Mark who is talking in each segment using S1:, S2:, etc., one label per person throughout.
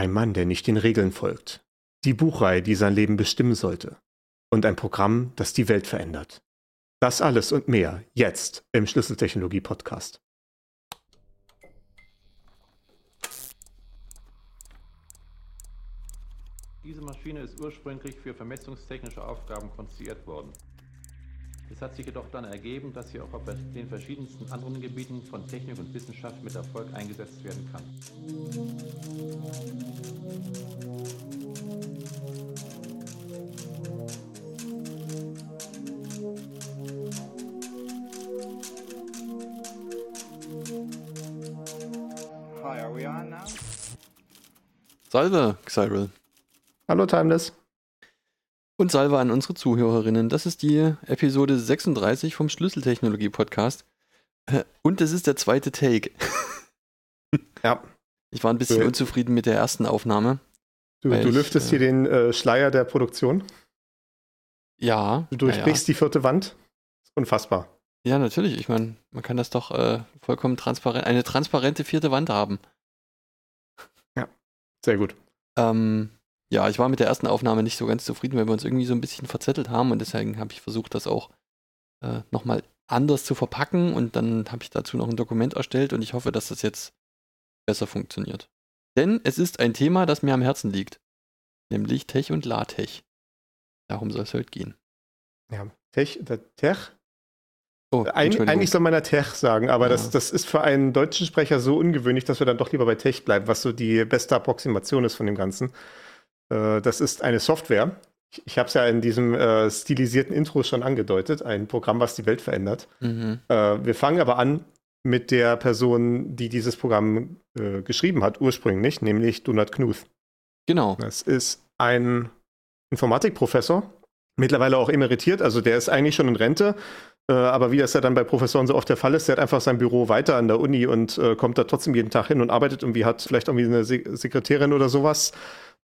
S1: Ein Mann, der nicht den Regeln folgt. Die Buchreihe, die sein Leben bestimmen sollte. Und ein Programm, das die Welt verändert. Das alles und mehr jetzt im Schlüsseltechnologie Podcast.
S2: Diese Maschine ist ursprünglich für vermessungstechnische Aufgaben konstruiert worden. Es hat sich jedoch dann ergeben, dass sie auch auf den verschiedensten anderen Gebieten von Technik und Wissenschaft mit Erfolg eingesetzt werden kann.
S3: Hi, are we on now?
S4: Salve, Cyril.
S1: Hallo Timeless.
S4: Und Salve an unsere Zuhörerinnen. Das ist die Episode 36 vom Schlüsseltechnologie-Podcast. Äh, Und es ist der zweite Take.
S1: Ja,
S4: Ich war ein bisschen
S1: Äh.
S4: unzufrieden mit der ersten Aufnahme.
S1: du, du
S4: ich,
S1: lüftest
S4: äh,
S1: hier den äh, Schleier der Produktion.
S4: Ja.
S1: Du durchbrichst die vierte Wand. Unfassbar.
S4: Ja, ja. ja, natürlich. Ich meine, man kann das doch äh, vollkommen transparent, eine transparente vierte Wand haben.
S1: Sehr gut.
S4: Ähm, ja, ich war mit der ersten Aufnahme nicht so ganz zufrieden, weil wir uns irgendwie so ein bisschen verzettelt haben und deswegen habe ich versucht, das auch äh, nochmal anders zu verpacken und dann habe ich dazu noch ein Dokument erstellt und ich hoffe, dass das jetzt besser funktioniert. Denn es ist ein Thema, das mir am Herzen liegt, nämlich Tech und LaTeX. Darum soll es heute gehen.
S1: Ja, Tech, der Tech.
S4: Oh,
S1: Eig eigentlich soll man ja Tech sagen, aber
S4: Ja.
S1: das, das ist für einen deutschen Sprecher so ungewöhnlich, dass wir dann doch lieber bei Tech bleiben, was so die beste Approximation ist von dem Ganzen. Äh, das ist eine Software. Ich, ich habe es ja in diesem äh, stilisierten Intro schon angedeutet, ein Programm, was die Welt verändert.
S4: Mhm.
S1: Äh, wir fangen aber an mit der Person, die dieses Programm äh, geschrieben hat, ursprünglich, nämlich Donald Knuth.
S4: Genau.
S1: Das ist ein Informatikprofessor, mittlerweile auch emeritiert, also der ist eigentlich schon in Rente, aber wie das ja dann bei Professoren so oft der Fall ist, der hat einfach sein Büro weiter an der Uni und äh, kommt da trotzdem jeden Tag hin und arbeitet irgendwie, hat vielleicht irgendwie eine Se Sekretärin oder sowas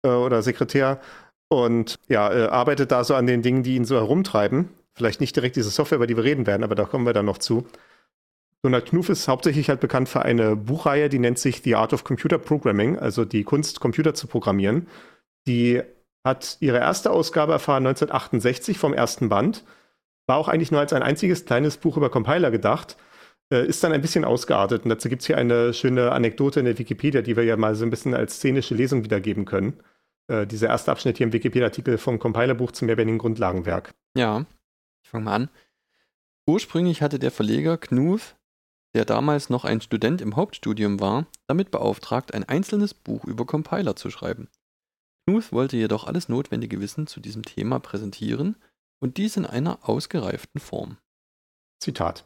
S1: äh, oder Sekretär und ja, äh, arbeitet da so an den Dingen, die ihn so herumtreiben. Vielleicht nicht direkt diese Software, über die wir reden werden, aber da kommen wir dann noch zu. Donald Knuth ist hauptsächlich halt bekannt für eine Buchreihe, die nennt sich The Art of Computer Programming, also die Kunst, Computer zu programmieren. Die hat ihre erste Ausgabe erfahren 1968 vom ersten Band. War auch eigentlich nur als ein einziges kleines Buch über Compiler gedacht. Äh, ist dann ein bisschen ausgeartet. Und dazu gibt es hier eine schöne Anekdote in der Wikipedia, die wir ja mal so ein bisschen als szenische Lesung wiedergeben können. Äh, dieser erste Abschnitt hier im Wikipedia-Artikel vom Compilerbuch zum mehrwertigen Grundlagenwerk.
S4: Ja, ich fange mal an. Ursprünglich hatte der Verleger Knuth, der damals noch ein Student im Hauptstudium war, damit beauftragt, ein einzelnes Buch über Compiler zu schreiben. Knuth wollte jedoch alles notwendige Wissen zu diesem Thema präsentieren und dies in einer ausgereiften Form.
S1: Zitat.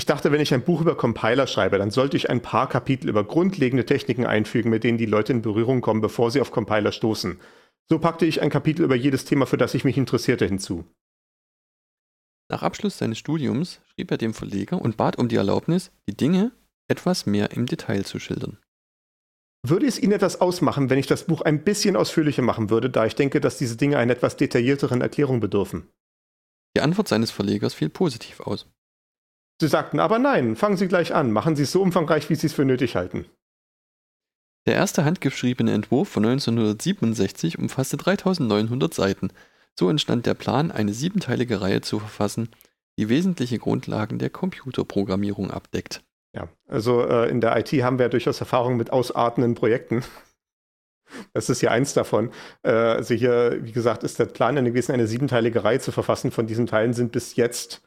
S1: Ich dachte, wenn ich ein Buch über Compiler schreibe, dann sollte ich ein paar Kapitel über grundlegende Techniken einfügen, mit denen die Leute in Berührung kommen, bevor sie auf Compiler stoßen. So packte ich ein Kapitel über jedes Thema, für das ich mich interessierte, hinzu.
S4: Nach Abschluss seines Studiums schrieb er dem Verleger und bat um die Erlaubnis, die Dinge etwas mehr im Detail zu schildern.
S1: Würde es Ihnen etwas ausmachen, wenn ich das Buch ein bisschen ausführlicher machen würde, da ich denke, dass diese Dinge einer etwas detaillierteren Erklärung bedürfen?
S4: Die Antwort seines Verlegers fiel positiv aus.
S1: Sie sagten aber nein, fangen Sie gleich an, machen Sie es so umfangreich, wie Sie es für nötig halten.
S4: Der erste handgeschriebene Entwurf von 1967 umfasste 3900 Seiten. So entstand der Plan, eine siebenteilige Reihe zu verfassen, die wesentliche Grundlagen der Computerprogrammierung abdeckt.
S1: Ja, also äh, in der IT haben wir ja durchaus Erfahrung mit ausartenden Projekten. Das ist hier eins davon. Äh, also hier, wie gesagt, ist der Plan gewesen, eine siebenteilige Reihe zu verfassen. Von diesen Teilen sind bis jetzt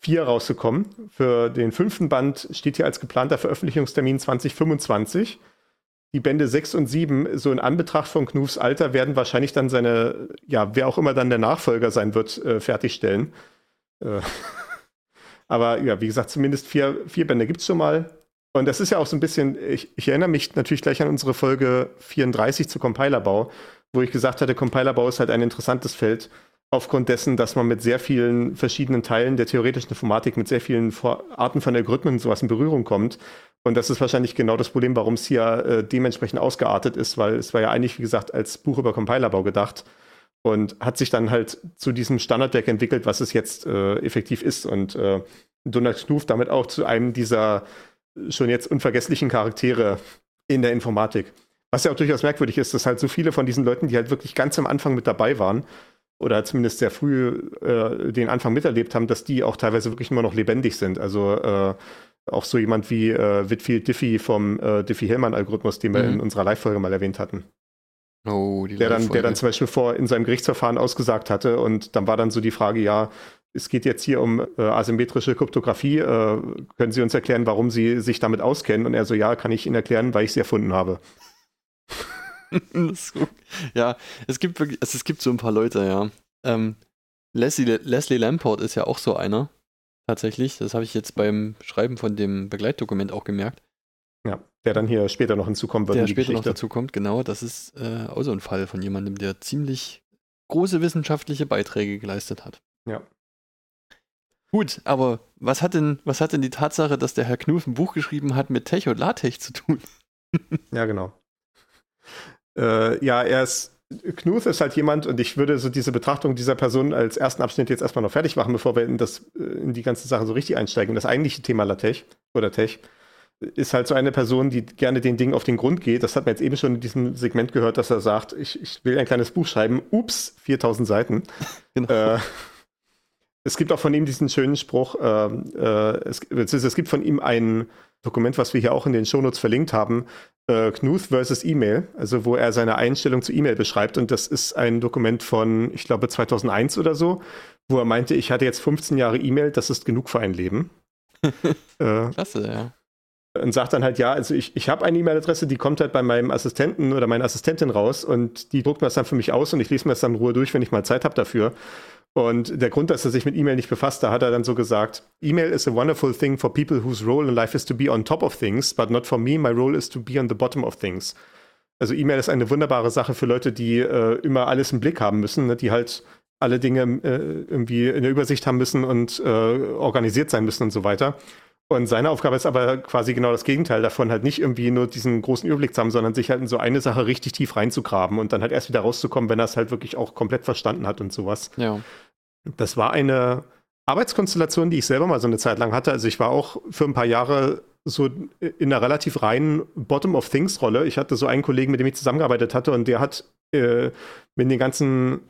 S1: vier rausgekommen. Für den fünften Band steht hier als geplanter Veröffentlichungstermin 2025. Die Bände 6 und 7, so in Anbetracht von Knuths Alter, werden wahrscheinlich dann seine, ja, wer auch immer dann der Nachfolger sein wird, äh, fertigstellen. Äh, aber ja, wie gesagt, zumindest vier, vier Bände gibt es schon mal. Und das ist ja auch so ein bisschen, ich, ich erinnere mich natürlich gleich an unsere Folge 34 zu Compilerbau, wo ich gesagt hatte, Compilerbau ist halt ein interessantes Feld, aufgrund dessen, dass man mit sehr vielen verschiedenen Teilen der theoretischen Informatik, mit sehr vielen Arten von Algorithmen und sowas in Berührung kommt. Und das ist wahrscheinlich genau das Problem, warum es hier äh, dementsprechend ausgeartet ist, weil es war ja eigentlich, wie gesagt, als Buch über Compilerbau gedacht und hat sich dann halt zu diesem Standardwerk entwickelt, was es jetzt äh, effektiv ist. Und äh, Donald Knuth damit auch zu einem dieser schon jetzt unvergesslichen Charaktere in der Informatik. Was ja auch durchaus merkwürdig ist, dass halt so viele von diesen Leuten, die halt wirklich ganz am Anfang mit dabei waren, oder zumindest sehr früh äh, den Anfang miterlebt haben, dass die auch teilweise wirklich immer noch lebendig sind. Also äh, auch so jemand wie äh, Whitfield Diffie vom äh, Diffie-Hellman-Algorithmus, den wir mhm. in unserer Live-Folge mal erwähnt hatten. Oh, der, dann, der dann zum Beispiel vor in seinem Gerichtsverfahren ausgesagt hatte und dann war dann so die Frage, ja, es geht jetzt hier um äh, asymmetrische Kryptographie. Äh, können Sie uns erklären, warum Sie sich damit auskennen? Und er so, ja, kann ich Ihnen erklären, weil ich sie erfunden habe.
S4: ja, es gibt wirklich, also es gibt so ein paar Leute, ja. Ähm, Leslie, Leslie Lamport ist ja auch so einer, tatsächlich. Das habe ich jetzt beim Schreiben von dem Begleitdokument auch gemerkt.
S1: Ja, der dann hier später noch hinzukommen wird.
S4: Der später Geschichte. noch dazukommt, genau. Das ist äh, auch so ein Fall von jemandem, der ziemlich große wissenschaftliche Beiträge geleistet hat.
S1: Ja.
S4: Gut, aber was hat denn, was hat denn die Tatsache, dass der Herr Knuth ein Buch geschrieben hat mit Tech und LaTeX zu tun?
S1: ja, genau. Äh, ja, er ist. Knuth ist halt jemand, und ich würde so diese Betrachtung dieser Person als ersten Abschnitt jetzt erstmal noch fertig machen, bevor wir in, das, äh, in die ganze Sache so richtig einsteigen. Das eigentliche Thema LaTeX oder Tech ist halt so eine Person, die gerne den Dingen auf den Grund geht. Das hat man jetzt eben schon in diesem Segment gehört, dass er sagt, ich, ich will ein kleines Buch schreiben. Ups, 4000 Seiten. Genau. Äh, es gibt auch von ihm diesen schönen Spruch, äh, äh, es, es, gibt von ihm ein Dokument, was wir hier auch in den Shownotes verlinkt haben, äh, Knuth versus E-Mail, also wo er seine Einstellung zu E-Mail beschreibt. Und das ist ein Dokument von, ich glaube, 2001 oder so, wo er meinte, ich hatte jetzt 15 Jahre E-Mail, das ist genug für ein Leben.
S4: äh, Klasse, ja.
S1: Und sagt dann halt, ja, also ich, ich habe eine E-Mail-Adresse, die kommt halt bei meinem Assistenten oder meiner Assistentin raus und die druckt mir das dann für mich aus und ich lese mir das dann in Ruhe durch, wenn ich mal Zeit habe dafür. Und der Grund, dass er sich mit E-Mail nicht befasst, da hat er dann so gesagt, E-Mail is a wonderful thing for people whose role in life is to be on top of things, but not for me, my role is to be on the bottom of things. Also E-Mail ist eine wunderbare Sache für Leute, die äh, immer alles im Blick haben müssen, ne? die halt alle Dinge äh, irgendwie in der Übersicht haben müssen und äh, organisiert sein müssen und so weiter. Und seine Aufgabe ist aber quasi genau das Gegenteil davon, halt nicht irgendwie nur diesen großen Überblick zu haben, sondern sich halt in so eine Sache richtig tief reinzugraben und dann halt erst wieder rauszukommen, wenn er es halt wirklich auch komplett verstanden hat und sowas.
S4: Ja.
S1: Das war eine Arbeitskonstellation, die ich selber mal so eine Zeit lang hatte. Also ich war auch für ein paar Jahre so in einer relativ reinen Bottom-of-Things-Rolle. Ich hatte so einen Kollegen, mit dem ich zusammengearbeitet hatte und der hat äh, mit den ganzen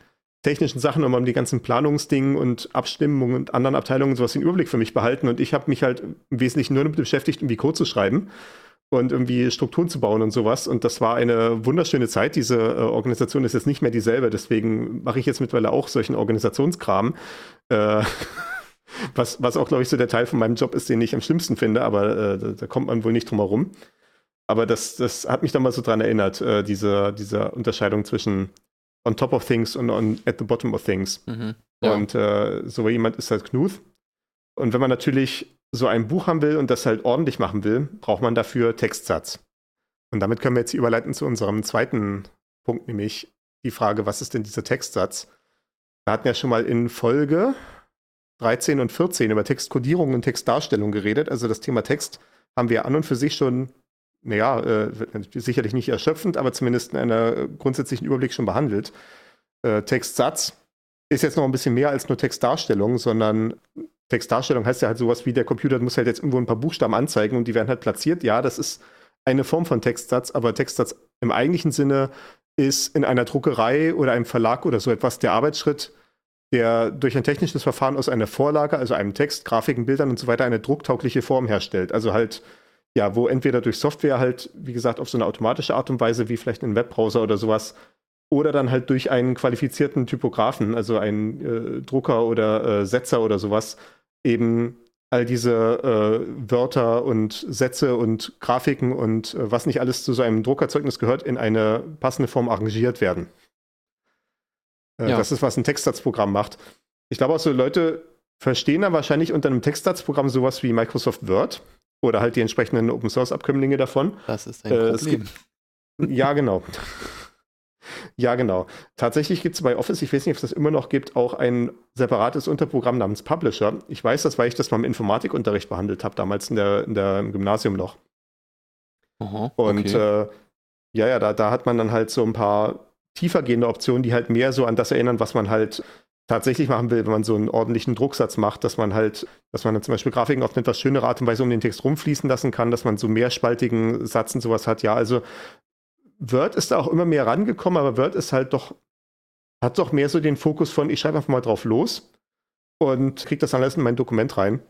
S1: technischen Sachen um die ganzen Planungsdingen und Abstimmungen und anderen Abteilungen sowas den Überblick für mich behalten und ich habe mich halt im Wesentlichen nur damit beschäftigt, irgendwie Code zu schreiben und irgendwie Strukturen zu bauen und sowas. Und das war eine wunderschöne Zeit. Diese äh, Organisation ist jetzt nicht mehr dieselbe, deswegen mache ich jetzt mittlerweile auch solchen Organisationskram. Äh, was, was auch, glaube ich, so der Teil von meinem Job ist, den ich am schlimmsten finde, aber äh, da, da, kommt man wohl nicht drum herum. Aber das, das hat mich dann mal so dran erinnert, äh, diese, diese Unterscheidung zwischen on top of things und on at the bottom of things. Mhm, ja. Und äh, so jemand ist halt Knuth. Und wenn man natürlich so ein Buch haben will und das halt ordentlich machen will, braucht man dafür Textsatz. Und damit können wir jetzt überleiten zu unserem zweiten Punkt, nämlich die Frage, was ist denn dieser Textsatz? Wir hatten ja schon mal in Folge 13 und 14 über Textkodierung und Textdarstellung geredet. Also das Thema Text haben wir an und für sich schon, naja, äh, sicherlich nicht erschöpfend, aber zumindest in einer grundsätzlichen Überblick schon behandelt. Äh, Textsatz ist jetzt noch ein bisschen mehr als nur Textdarstellung, sondern Textdarstellung heißt ja halt sowas wie, der Computer muss halt jetzt irgendwo ein paar Buchstaben anzeigen und die werden halt platziert. Ja, das ist eine Form von Textsatz, aber Textsatz im eigentlichen Sinne ist in einer Druckerei oder einem Verlag oder so etwas der Arbeitsschritt, der durch ein technisches Verfahren aus einer Vorlage, also einem Text, Grafiken, Bildern und so weiter, eine drucktaugliche Form herstellt. Also halt, ja, wo entweder durch Software halt, wie gesagt, auf so eine automatische Art und Weise, wie vielleicht ein Webbrowser oder sowas, oder dann halt durch einen qualifizierten Typografen, also einen äh, Drucker oder äh, Setzer oder sowas, eben all diese äh, Wörter und Sätze und Grafiken und äh, was nicht alles zu so einem Druckerzeugnis gehört, in eine passende Form arrangiert werden. Äh, ja. Das ist, was ein Textsatzprogramm macht. Ich glaube auch so Leute verstehen dann wahrscheinlich unter einem Textsatzprogramm sowas wie Microsoft Word oder halt die entsprechenden Open Source Abkömmlinge davon.
S4: Das ist ein äh, Problem.
S1: Gibt, ja, genau. Ja, genau. Tatsächlich gibt es bei Office, ich weiß nicht, ob es das immer noch gibt, auch ein separates Unterprogramm namens Publisher. Ich weiß das, weil ich das mal im Informatikunterricht behandelt habe, damals in der, in der, im Gymnasium noch. Aha, Und okay. äh, ja, ja, da, da hat man dann halt so ein paar tiefergehende Optionen, die halt mehr so an das erinnern, was man halt tatsächlich machen will, wenn man so einen ordentlichen Drucksatz macht, dass man halt, dass man dann zum Beispiel Grafiken auf eine etwas schönere Art und Weise um den Text rumfließen lassen kann, dass man so mehrspaltigen Satz und sowas hat. Ja, also Word ist da auch immer mehr rangekommen, aber Word ist halt doch, hat doch mehr so den Fokus von, ich schreibe einfach mal drauf los und kriege das dann alles in mein Dokument rein.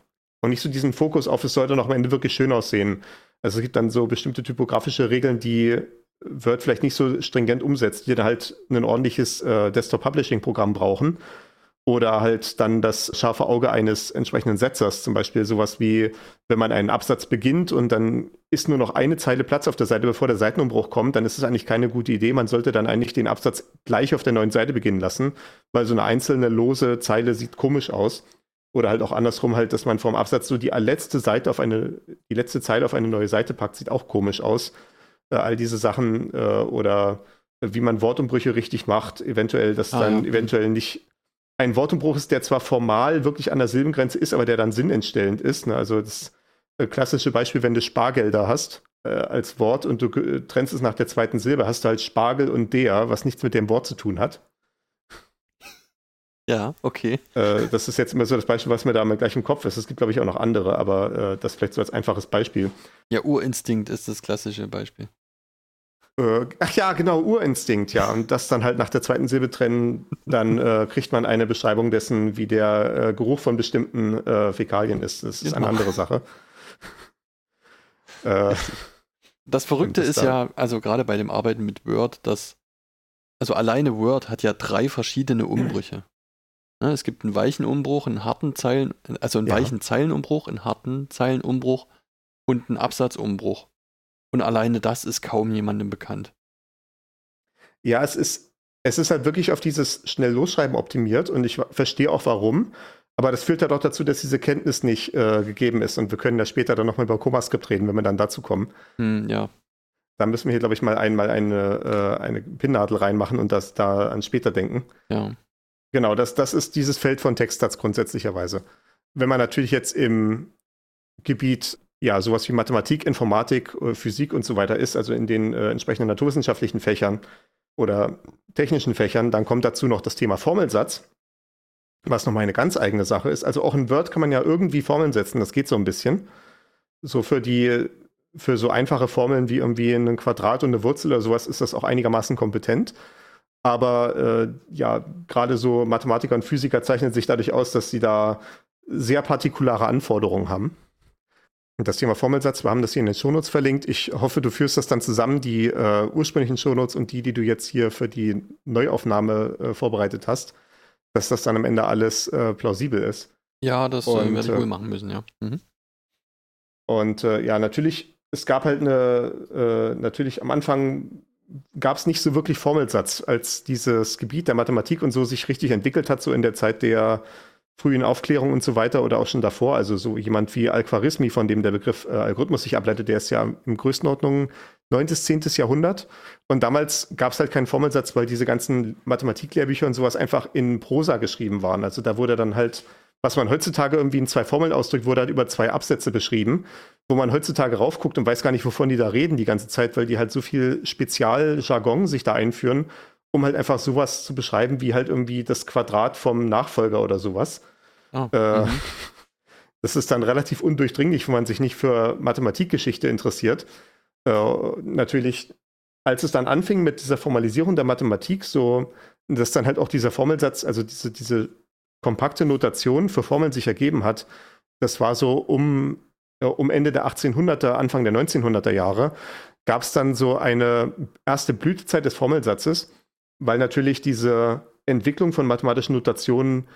S1: Und nicht so diesen Fokus auf, es sollte noch am Ende wirklich schön aussehen. Also es gibt dann so bestimmte typografische Regeln, die Word vielleicht nicht so stringent umsetzt, die dann halt ein ordentliches äh, Desktop-Publishing-Programm brauchen. Oder halt dann das scharfe Auge eines entsprechenden Setzers, zum Beispiel sowas wie, wenn man einen Absatz beginnt und dann ist nur noch eine Zeile Platz auf der Seite, bevor der Seitenumbruch kommt, dann ist es eigentlich keine gute Idee. Man sollte dann eigentlich den Absatz gleich auf der neuen Seite beginnen lassen, weil so eine einzelne lose Zeile sieht komisch aus. Oder halt auch andersrum halt, dass man vom Absatz so die letzte Seite auf eine, die letzte Zeile auf eine neue Seite packt, sieht auch komisch aus. Äh, all diese Sachen äh, oder wie man Wortumbrüche richtig macht, eventuell, dass ah, dann ja. eventuell nicht ein Wortumbruch ist, der zwar formal wirklich an der Silbengrenze ist, aber der dann sinnentstellend ist. Ne? Also das äh, klassische Beispiel, wenn du Spargelder hast äh, als Wort und du äh, trennst es nach der zweiten Silbe, hast du halt Spargel und der, was nichts mit dem Wort zu tun hat.
S4: Ja, okay.
S1: Äh, das ist jetzt immer so das Beispiel, was mir da gleich im Kopf ist. Es gibt, glaube ich, auch noch andere, aber äh, das vielleicht so als einfaches Beispiel.
S4: Ja, Urinstinkt ist das klassische Beispiel.
S1: Äh, ach ja, genau, Urinstinkt, ja. Und das dann halt nach der zweiten Silbe trennen, dann äh, kriegt man eine Beschreibung dessen, wie der äh, Geruch von bestimmten äh, Fäkalien ist. Das ist genau. eine andere Sache.
S4: Äh, das Verrückte ist ja, also gerade bei dem Arbeiten mit Word, dass, also alleine Word hat ja drei verschiedene Umbrüche. Ne, es gibt einen weichen Umbruch, einen harten Zeilen, also einen ja. weichen Zeilenumbruch, einen harten Zeilenumbruch und einen Absatzumbruch. Und alleine das ist kaum jemandem bekannt.
S1: Ja, es ist, es ist halt wirklich auf dieses schnell losschreiben optimiert und ich verstehe auch warum. Aber das führt ja doch dazu, dass diese Kenntnis nicht äh, gegeben ist. Und wir können ja später dann nochmal über ComaScript reden, wenn wir dann dazu kommen.
S4: Hm, ja.
S1: Da müssen wir hier, glaube ich, mal einmal eine, äh, eine Pinnadel reinmachen und das da an später denken.
S4: Ja.
S1: Genau, das, das ist dieses Feld von Textsatz grundsätzlicherweise. Wenn man natürlich jetzt im Gebiet ja, sowas wie Mathematik, Informatik, äh, Physik und so weiter ist, also in den äh, entsprechenden naturwissenschaftlichen Fächern oder technischen Fächern, dann kommt dazu noch das Thema Formelsatz, was nochmal eine ganz eigene Sache ist. Also auch in Word kann man ja irgendwie Formeln setzen, das geht so ein bisschen. So für die, für so einfache Formeln wie irgendwie ein Quadrat und eine Wurzel oder sowas ist das auch einigermaßen kompetent. Aber äh, ja, gerade so Mathematiker und Physiker zeichnen sich dadurch aus, dass sie da sehr partikulare Anforderungen haben. Das Thema Formelsatz, wir haben das hier in den Shownotes verlinkt. Ich hoffe, du führst das dann zusammen, die äh, ursprünglichen Shownotes und die, die du jetzt hier für die Neuaufnahme äh, vorbereitet hast, dass das dann am Ende alles äh, plausibel ist.
S4: Ja, das äh, und, werde ich wohl äh, machen müssen, ja. Mhm.
S1: Und äh, ja, natürlich, es gab halt eine, natürlich am Anfang gab es nicht so wirklich Formelsatz, als dieses Gebiet der Mathematik und so sich richtig entwickelt hat, so in der Zeit der frühen Aufklärung und so weiter oder auch schon davor. Also so jemand wie Al-Khwarizmi, von dem der Begriff äh, Algorithmus sich ableitet, der ist ja in Größenordnung 9. bis 10. Jahrhundert. Und damals gab es halt keinen Formelsatz, weil diese ganzen Mathematiklehrbücher und sowas einfach in Prosa geschrieben waren. Also da wurde dann halt, was man heutzutage irgendwie in zwei Formeln ausdrückt, wurde halt über zwei Absätze beschrieben, wo man heutzutage raufguckt und weiß gar nicht, wovon die da reden die ganze Zeit, weil die halt so viel Spezialjargon sich da einführen um halt einfach sowas zu beschreiben, wie halt irgendwie das Quadrat vom Nachfolger oder sowas. Oh, äh, mhm. das ist dann relativ undurchdringlich, wenn man sich nicht für Mathematikgeschichte interessiert. Äh, natürlich, als es dann anfing mit dieser Formalisierung der Mathematik, so, dass dann halt auch dieser Formelsatz, also diese, diese kompakte Notation für Formeln sich ergeben hat, das war so um, äh, um Ende der 1800er, Anfang der 1900er Jahre, gab es dann so eine erste Blütezeit des Formelsatzes weil natürlich diese Entwicklung von mathematischen Notationen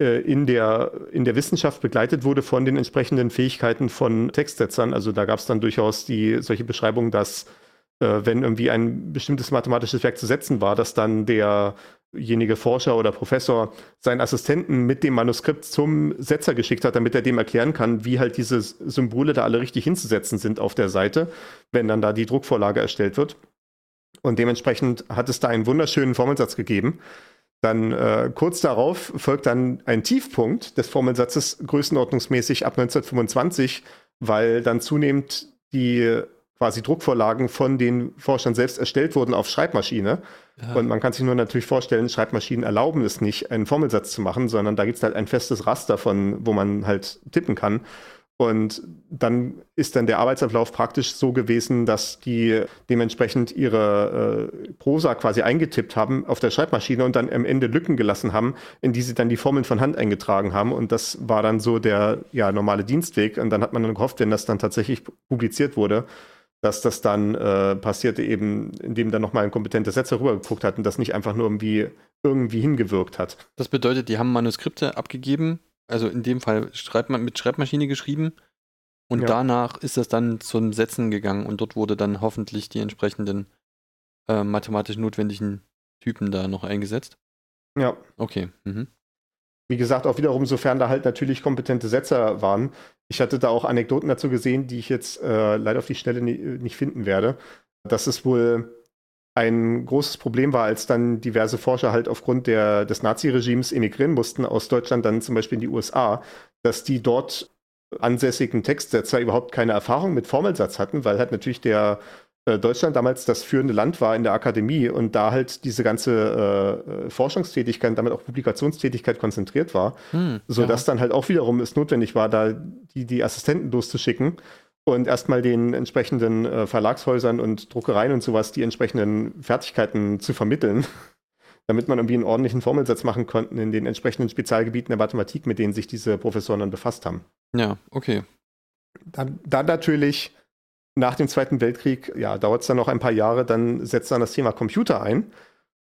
S1: äh, in, der, in der Wissenschaft begleitet wurde von den entsprechenden Fähigkeiten von Textsetzern. Also da gab es dann durchaus die, solche Beschreibungen, dass äh, wenn irgendwie ein bestimmtes mathematisches Werk zu setzen war, dass dann derjenige Forscher oder Professor seinen Assistenten mit dem Manuskript zum Setzer geschickt hat, damit er dem erklären kann, wie halt diese Symbole da alle richtig hinzusetzen sind auf der Seite, wenn dann da die Druckvorlage erstellt wird. Und dementsprechend hat es da einen wunderschönen Formelsatz gegeben. Dann äh, kurz darauf folgt dann ein Tiefpunkt des Formelsatzes größenordnungsmäßig ab 1925, weil dann zunehmend die quasi Druckvorlagen von den Forschern selbst erstellt wurden auf Schreibmaschine. Ja. Und man kann sich nur natürlich vorstellen, Schreibmaschinen erlauben es nicht, einen Formelsatz zu machen, sondern da gibt es halt ein festes Raster von, wo man halt tippen kann. Und dann ist dann der Arbeitsablauf praktisch so gewesen, dass die dementsprechend ihre äh, Prosa quasi eingetippt haben auf der Schreibmaschine und dann am Ende Lücken gelassen haben, in die sie dann die Formeln von Hand eingetragen haben. Und das war dann so der ja, normale Dienstweg. Und dann hat man dann gehofft, wenn das dann tatsächlich publiziert wurde, dass das dann äh, passierte eben, indem dann nochmal ein kompetenter Setzer rübergeguckt hat und das nicht einfach nur irgendwie, irgendwie hingewirkt hat.
S4: Das bedeutet, die haben Manuskripte abgegeben, also in dem Fall schreibt man mit Schreibmaschine geschrieben und ja. danach ist das dann zum Setzen gegangen und dort wurde dann hoffentlich die entsprechenden äh, mathematisch notwendigen Typen da noch eingesetzt.
S1: Ja.
S4: Okay. Mhm.
S1: Wie gesagt, auch wiederum, sofern da halt natürlich kompetente Setzer waren. Ich hatte da auch Anekdoten dazu gesehen, die ich jetzt äh, leider auf die Stelle nie, nicht finden werde. Dass es wohl ein großes Problem war, als dann diverse Forscher halt aufgrund der, des Naziregimes emigrieren mussten aus Deutschland dann zum Beispiel in die USA, dass die dort ansässigen Textsetzer überhaupt keine Erfahrung mit Formelsatz hatten, weil halt natürlich der äh, Deutschland damals das führende Land war in der Akademie und da halt diese ganze äh, Forschungstätigkeit und damit auch Publikationstätigkeit konzentriert war, hm, sodass ja. dann halt auch wiederum es notwendig war, da die, die Assistenten loszuschicken und erstmal den entsprechenden äh, Verlagshäusern und Druckereien und sowas die entsprechenden Fertigkeiten zu vermitteln, damit man irgendwie einen ordentlichen Formelsatz machen konnte in den entsprechenden Spezialgebieten der Mathematik, mit denen sich diese Professoren dann befasst haben.
S4: Ja, okay.
S1: Dann, dann natürlich nach dem Zweiten Weltkrieg, ja, dauert es dann noch ein paar Jahre, dann setzt dann das Thema Computer ein.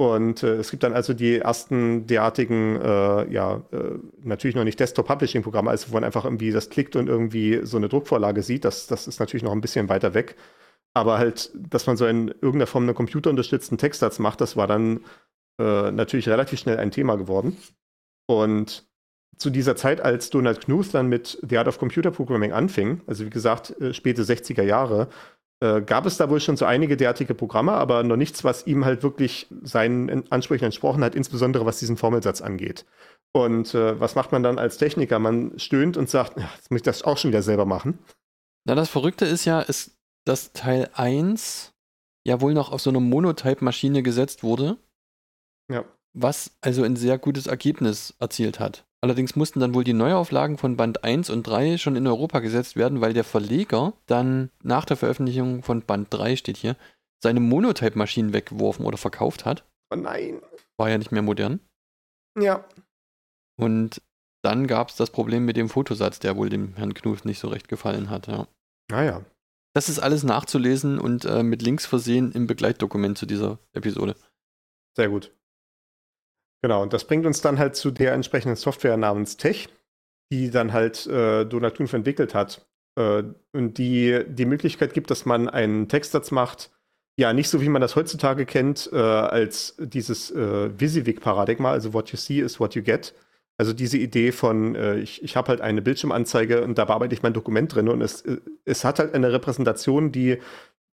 S1: Und äh, es gibt dann also die ersten derartigen, äh, ja, äh, natürlich noch nicht Desktop-Publishing-Programme, also wo man einfach irgendwie das klickt und irgendwie so eine Druckvorlage sieht. Das, das ist natürlich noch ein bisschen weiter weg. Aber halt, dass man so in irgendeiner Form einen computerunterstützten Textsatz macht, das war dann äh, natürlich relativ schnell ein Thema geworden. Und zu dieser Zeit, als Donald Knuth dann mit The Art of Computer Programming anfing, also wie gesagt, äh, späte 60er Jahre, äh, gab es da wohl schon so einige derartige Programme, aber noch nichts, was ihm halt wirklich seinen Ansprüchen entsprochen hat, insbesondere was diesen Formelsatz angeht. Und äh, was macht man dann als Techniker? Man stöhnt und sagt, ja, jetzt muss ich das auch schon wieder selber machen.
S4: Na, das Verrückte ist ja, ist, dass Teil 1 ja wohl noch auf so eine Monotype-Maschine gesetzt wurde.
S1: Ja.
S4: Was also ein sehr gutes Ergebnis erzielt hat. Allerdings mussten dann wohl die Neuauflagen von Band 1 und 3 schon in Europa gesetzt werden, weil der Verleger dann nach der Veröffentlichung von Band 3 steht hier, seine Monotype-Maschinen weggeworfen oder verkauft hat.
S1: Oh nein.
S4: War ja nicht mehr modern.
S1: Ja.
S4: Und dann gab es das Problem mit dem Fotosatz, der wohl dem Herrn Knuth nicht so recht gefallen hat, ja.
S1: Naja. Ah,
S4: das ist alles nachzulesen und äh, mit Links versehen im Begleitdokument zu dieser Episode.
S1: Sehr gut. Genau, und das bringt uns dann halt zu der entsprechenden Software namens Tech, die dann halt äh, Donald Knuth entwickelt hat. Äh, und die die Möglichkeit gibt, dass man einen Textsatz macht, ja, nicht so wie man das heutzutage kennt, äh, als dieses äh, Visivik-Paradigma, also what you see is what you get. Also diese Idee von, äh, ich, ich habe halt eine Bildschirmanzeige und da bearbeite ich mein Dokument drin und es, es hat halt eine Repräsentation, die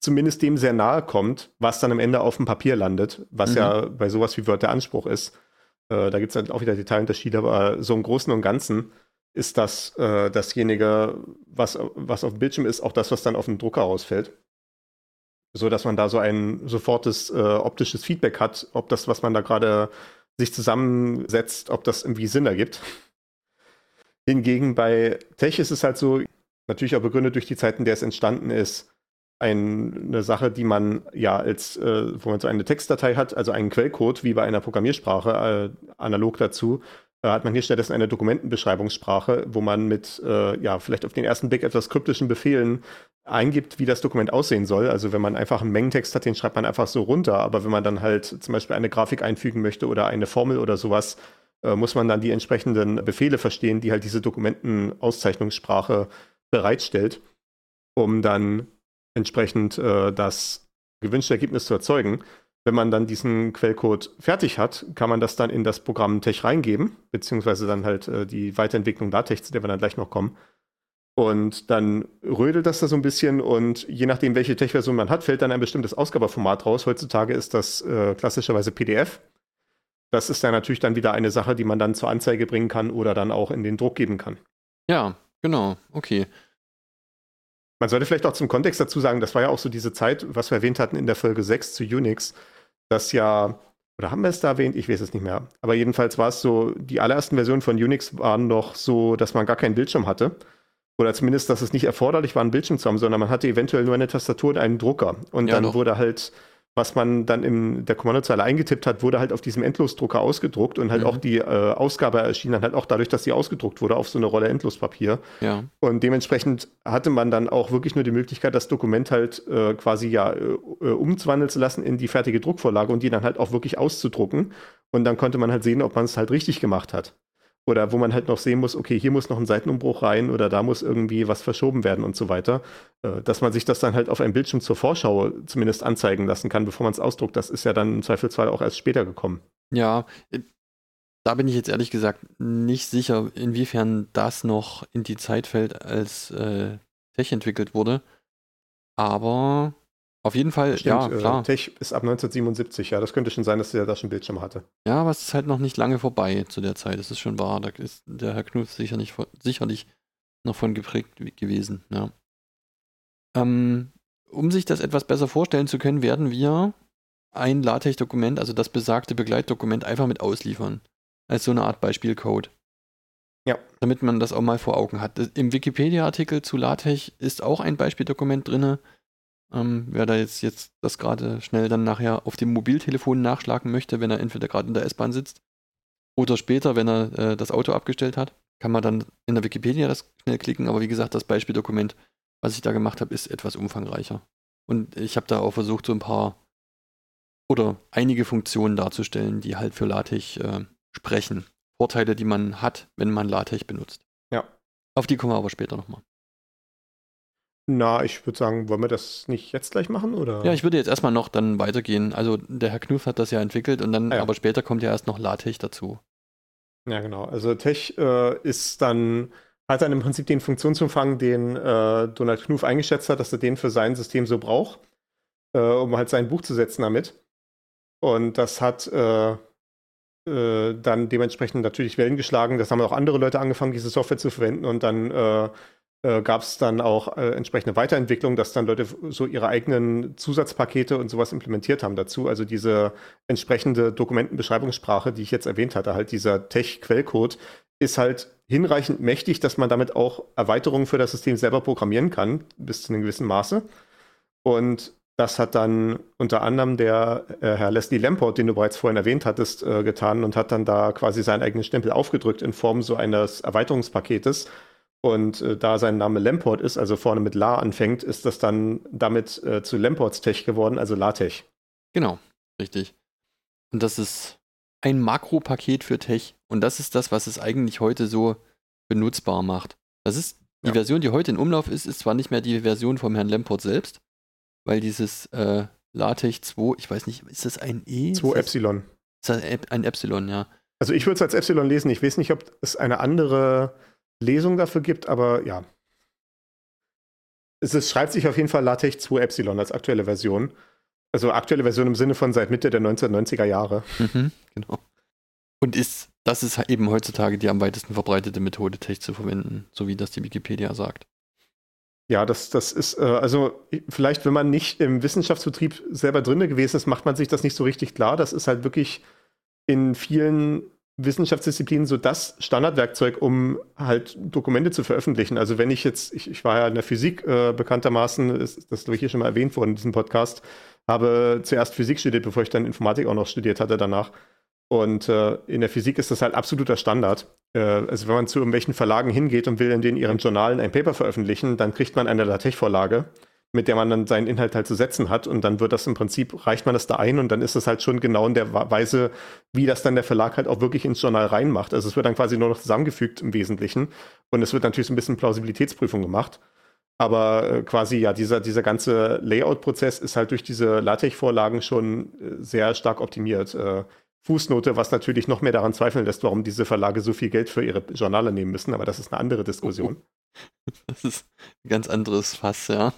S1: zumindest dem sehr nahe kommt, was dann am Ende auf dem Papier landet, was mhm. ja bei sowas wie Word der Anspruch ist. Äh, da gibt es dann auch wieder Detailunterschiede, aber so im Großen und Ganzen ist das äh, dasjenige, was, was auf dem Bildschirm ist, auch das, was dann auf dem Drucker ausfällt. So dass man da so ein sofortes äh, optisches Feedback hat, ob das, was man da gerade sich zusammensetzt, ob das irgendwie Sinn ergibt. Hingegen bei Tech ist es halt so, natürlich auch begründet durch die Zeiten, in der es entstanden ist, ein, eine Sache, die man ja als, äh, wo man so eine Textdatei hat, also einen Quellcode, wie bei einer Programmiersprache, äh, analog dazu, äh, hat man hier stattdessen eine Dokumentenbeschreibungssprache, wo man mit, äh, ja, vielleicht auf den ersten Blick etwas kryptischen Befehlen eingibt, wie das Dokument aussehen soll. Also wenn man einfach einen Mengentext hat, den schreibt man einfach so runter, aber wenn man dann halt zum Beispiel eine Grafik einfügen möchte oder eine Formel oder sowas, äh, muss man dann die entsprechenden Befehle verstehen, die halt diese Dokumentenauszeichnungssprache bereitstellt, um dann entsprechend äh, das gewünschte Ergebnis zu erzeugen. Wenn man dann diesen Quellcode fertig hat, kann man das dann in das Programm Tech reingeben, beziehungsweise dann halt äh, die Weiterentwicklung LaTeX, zu der wir dann gleich noch kommen. Und dann rödelt das da so ein bisschen und je nachdem, welche Tech-Version man hat, fällt dann ein bestimmtes Ausgabeformat raus. Heutzutage ist das äh, klassischerweise PDF. Das ist dann natürlich dann wieder eine Sache, die man dann zur Anzeige bringen kann oder dann auch in den Druck geben kann.
S4: Ja, genau, okay.
S1: Man sollte vielleicht auch zum Kontext dazu sagen, das war ja auch so diese Zeit, was wir erwähnt hatten in der Folge 6 zu Unix, dass ja, oder haben wir es da erwähnt? Ich weiß es nicht mehr. Aber jedenfalls war es so, die allerersten Versionen von Unix waren noch so, dass man gar keinen Bildschirm hatte. Oder zumindest, dass es nicht erforderlich war, einen Bildschirm zu haben, sondern man hatte eventuell nur eine Tastatur und einen Drucker. Und
S4: Ja,
S1: dann
S4: doch.
S1: wurde halt, was man dann in der Kommandozeile eingetippt hat, wurde halt auf diesem Endlosdrucker ausgedruckt und halt
S4: Mhm.
S1: auch die äh, Ausgabe erschien dann halt auch dadurch, dass sie ausgedruckt wurde auf so eine Rolle Endlospapier.
S4: Ja.
S1: Und dementsprechend hatte man dann auch wirklich nur die Möglichkeit, das Dokument halt äh, quasi ja äh, äh, umzuwandeln zu lassen in die fertige Druckvorlage und die dann halt auch wirklich auszudrucken. Und dann konnte man halt sehen, ob man es halt richtig gemacht hat. Oder wo man halt noch sehen muss, okay, hier muss noch ein Seitenumbruch rein oder da muss irgendwie was verschoben werden und so weiter. Äh, dass man sich das dann halt auf einem Bildschirm zur Vorschau zumindest anzeigen lassen kann, bevor man es ausdruckt. Das ist ja dann im Zweifelsfall auch erst später gekommen.
S4: Ja, äh, da bin ich jetzt ehrlich gesagt nicht sicher, inwiefern das noch in die Zeit fällt, als äh, Tech entwickelt wurde. Aber auf jeden Fall, ja,
S1: Stimmt,
S4: klar.
S1: Äh, Tech ist ab 1977, ja. Das könnte schon sein, dass der da schon Bildschirm hatte.
S4: Ja, aber es ist halt noch nicht lange vorbei zu der Zeit. Das ist schon wahr. Da ist der Herr Knuff sicher nicht, von- sicherlich noch von geprägt gewesen. Ja. Ähm, um sich das etwas besser vorstellen zu können, werden wir ein LaTeX-Dokument, also das besagte Begleitdokument, einfach mit ausliefern. Als so eine Art Beispielcode.
S1: Ja.
S4: Damit man das auch mal vor Augen hat. Im Wikipedia-Artikel zu LaTeX ist auch ein Beispieldokument drin. Ähm, wer da jetzt, jetzt das gerade schnell dann nachher auf dem Mobiltelefon nachschlagen möchte, wenn er entweder gerade in der S-Bahn sitzt oder später, wenn er äh, das Auto abgestellt hat, kann man dann in der Wikipedia das schnell klicken. Aber wie gesagt, das Beispieldokument, was ich da gemacht habe, ist etwas umfangreicher. Und ich habe da auch versucht, so ein paar oder einige Funktionen darzustellen, die halt für LaTeX äh, sprechen. Vorteile, die man hat, wenn man LaTeX benutzt.
S1: Ja.
S4: Auf die kommen wir aber später nochmal.
S1: Na, ich würde sagen, wollen wir das nicht jetzt gleich machen? Oder?
S4: Ja, ich würde jetzt erstmal noch dann weitergehen. Also der Herr Knuff hat das ja entwickelt und dann,
S1: Ah ja.
S4: aber später kommt ja erst noch LaTeX dazu.
S1: Ja, genau. Also Tech äh, ist dann, hat dann im Prinzip den Funktionsumfang, den äh, Donald Knuth eingeschätzt hat, dass er den für sein System so braucht, äh, um halt sein Buch zu setzen damit. Und das hat äh, äh, dann dementsprechend natürlich Wellen geschlagen. Das haben auch andere Leute angefangen, diese Software zu verwenden und dann äh, gab es dann auch äh, entsprechende Weiterentwicklung, dass dann Leute so ihre eigenen Zusatzpakete und sowas implementiert haben dazu. Also diese entsprechende Dokumentenbeschreibungssprache, die ich jetzt erwähnt hatte, halt dieser Tech-Quellcode, ist halt hinreichend mächtig, dass man damit auch Erweiterungen für das System selber programmieren kann, bis zu einem gewissen Maße. Und das hat dann unter anderem der äh, Herr Leslie Lamport, den du bereits vorhin erwähnt hattest, äh, getan und hat dann da quasi seinen eigenen Stempel aufgedrückt in Form so eines Erweiterungspaketes. Und äh, da sein Name Lamport ist, also vorne mit La anfängt, ist das dann damit äh, zu Lamports Tech geworden, also LaTeX.
S4: Genau, richtig. Und das ist ein Makropaket für Tech. Und das ist das, was es eigentlich heute so benutzbar macht. Das ist die
S1: Ja.
S4: Version, die heute in Umlauf ist, ist zwar nicht mehr die Version vom Herrn Lamport selbst, weil dieses äh, LaTeX 2, ich weiß nicht, ist das ein E?
S1: 2
S4: ist das,
S1: Epsilon.
S4: ist das ein Epsilon, ja.
S1: Also ich würde es als Epsilon lesen. Ich weiß nicht, ob es eine andere Lesung dafür gibt, aber ja. Es ist, schreibt sich auf jeden Fall LaTeX 2 Epsilon als aktuelle Version. Also aktuelle Version im Sinne von seit Mitte der 1990er Jahre.
S4: Mhm, genau. Und ist, das ist eben heutzutage die am weitesten verbreitete Methode, Tech zu verwenden, so wie das die Wikipedia sagt.
S1: Ja, das, das ist, äh, also vielleicht, wenn man nicht im Wissenschaftsbetrieb selber drinne gewesen ist, macht man sich das nicht so richtig klar. Das ist halt wirklich in vielen Wissenschaftsdisziplinen so das Standardwerkzeug, um halt Dokumente zu veröffentlichen. Also wenn ich jetzt, ich, ich war ja in der Physik äh, bekanntermaßen, ist, das ist hier schon mal erwähnt worden in diesem Podcast, habe zuerst Physik studiert, bevor ich dann Informatik auch noch studiert hatte danach. Und äh, in der Physik ist das halt absoluter Standard. Äh, also wenn man zu irgendwelchen Verlagen hingeht und will in denen ihren Journalen ein Paper veröffentlichen, dann kriegt man eine LaTeX-Vorlage, mit der man dann seinen Inhalt halt zu setzen hat. Und dann wird das im Prinzip, reicht man das da ein und dann ist das halt schon genau in der Weise, wie das dann der Verlag halt auch wirklich ins Journal reinmacht. Also es wird dann quasi nur noch zusammengefügt im Wesentlichen. Und es wird natürlich so ein bisschen Plausibilitätsprüfung gemacht. Aber äh, quasi ja, dieser, dieser ganze Layout-Prozess ist halt durch diese LaTeX-Vorlagen schon äh, sehr stark optimiert. Äh, Fußnote, was natürlich noch mehr daran zweifeln lässt, warum diese Verlage so viel Geld für ihre Journale nehmen müssen, aber das ist eine andere Diskussion.
S4: Das ist ein ganz anderes Fass, ja.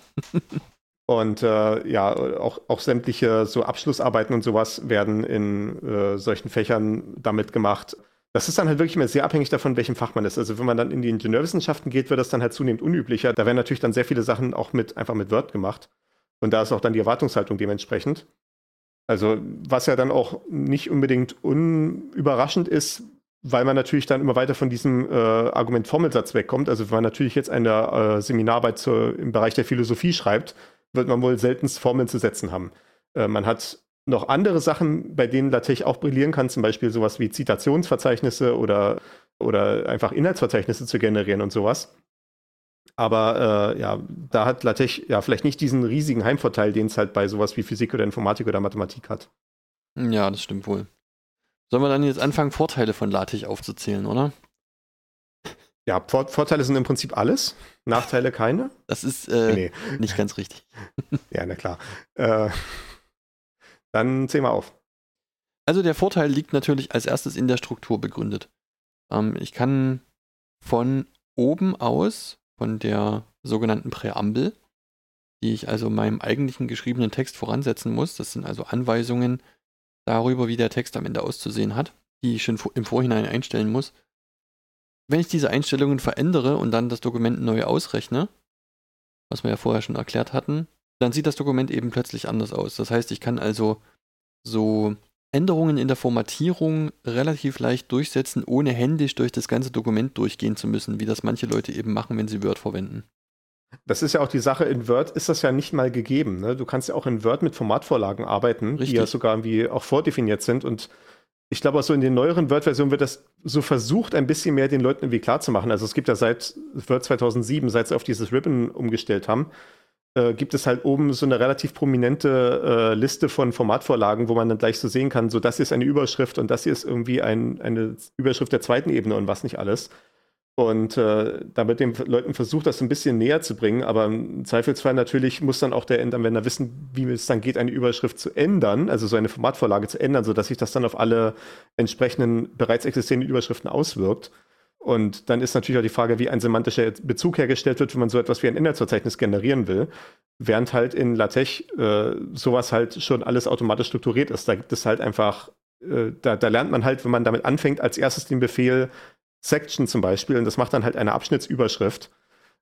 S1: Und äh, ja, auch, auch sämtliche so Abschlussarbeiten und sowas werden in äh, solchen Fächern damit gemacht. Das ist dann halt wirklich immer sehr abhängig davon, welchem Fach man ist. Also wenn man dann in die Ingenieurwissenschaften geht, wird das dann halt zunehmend unüblicher. Da werden natürlich dann sehr viele Sachen auch mit einfach mit Word gemacht. Und da ist auch dann die Erwartungshaltung dementsprechend. Also was ja dann auch nicht unbedingt unüberraschend ist, weil man natürlich dann immer weiter von diesem äh, Argument-Formelsatz wegkommt. Also wenn man natürlich jetzt eine äh, Seminararbeit zur, im Bereich der Philosophie schreibt, wird man wohl seltenst Formeln zu setzen haben. Äh, man hat noch andere Sachen, bei denen LaTeX auch brillieren kann, zum Beispiel sowas wie Zitationsverzeichnisse oder, oder einfach Inhaltsverzeichnisse zu generieren und sowas. Aber äh, ja, da hat LaTeX ja vielleicht nicht diesen riesigen Heimvorteil, den es halt bei sowas wie Physik oder Informatik oder Mathematik hat.
S4: Ja, das stimmt wohl. Sollen wir dann jetzt anfangen, Vorteile von LaTeX aufzuzählen, oder?
S1: Ja, Vor Vorteile sind im Prinzip alles, Nachteile keine.
S4: Das ist äh, nee. nicht ganz richtig.
S1: ja, na klar. Äh, dann zähl mal auf.
S4: Also der Vorteil liegt natürlich als erstes in der Struktur begründet. Ähm, ich kann von oben aus, von der sogenannten Präambel, die ich also meinem eigentlichen geschriebenen Text voransetzen muss, das sind also Anweisungen darüber, wie der Text am Ende auszusehen hat, die ich schon im Vorhinein einstellen muss. Wenn ich diese Einstellungen verändere und dann das Dokument neu ausrechne, was wir ja vorher schon erklärt hatten, dann sieht das Dokument eben plötzlich anders aus. Das heißt, ich kann also so Änderungen in der Formatierung relativ leicht durchsetzen, ohne händisch durch das ganze Dokument durchgehen zu müssen, wie das manche Leute eben machen, wenn sie Word verwenden.
S1: Das ist ja auch die Sache, in Word ist das ja nicht mal gegeben. Ne? Du kannst ja auch in Word mit Formatvorlagen arbeiten, Richtig. die ja sogar irgendwie auch vordefiniert sind. Und ich glaube auch so in den neueren Word-Versionen wird das so versucht, ein bisschen mehr den Leuten irgendwie klarzumachen. Also es gibt ja seit Word 2007, seit sie auf dieses Ribbon umgestellt haben, äh, gibt es halt oben so eine relativ prominente äh, Liste von Formatvorlagen, wo man dann gleich so sehen kann, so das hier ist eine Überschrift und das hier ist irgendwie ein, eine Überschrift der zweiten Ebene und was nicht alles. Und äh, damit den Leuten versucht, das ein bisschen näher zu bringen. Aber im Zweifelsfall natürlich muss dann auch der Endanwender wissen, wie es dann geht, eine Überschrift zu ändern, also so eine Formatvorlage zu ändern, sodass sich das dann auf alle entsprechenden bereits existierenden Überschriften auswirkt. Und dann ist natürlich auch die Frage, wie ein semantischer Bezug hergestellt wird, wenn man so etwas wie ein Inhaltsverzeichnis generieren will. Während halt in LaTeX äh, sowas halt schon alles automatisch strukturiert ist. Da gibt es halt einfach, äh, da, da lernt man halt, wenn man damit anfängt, als erstes den Befehl Section zum Beispiel. Und das macht dann halt eine Abschnittsüberschrift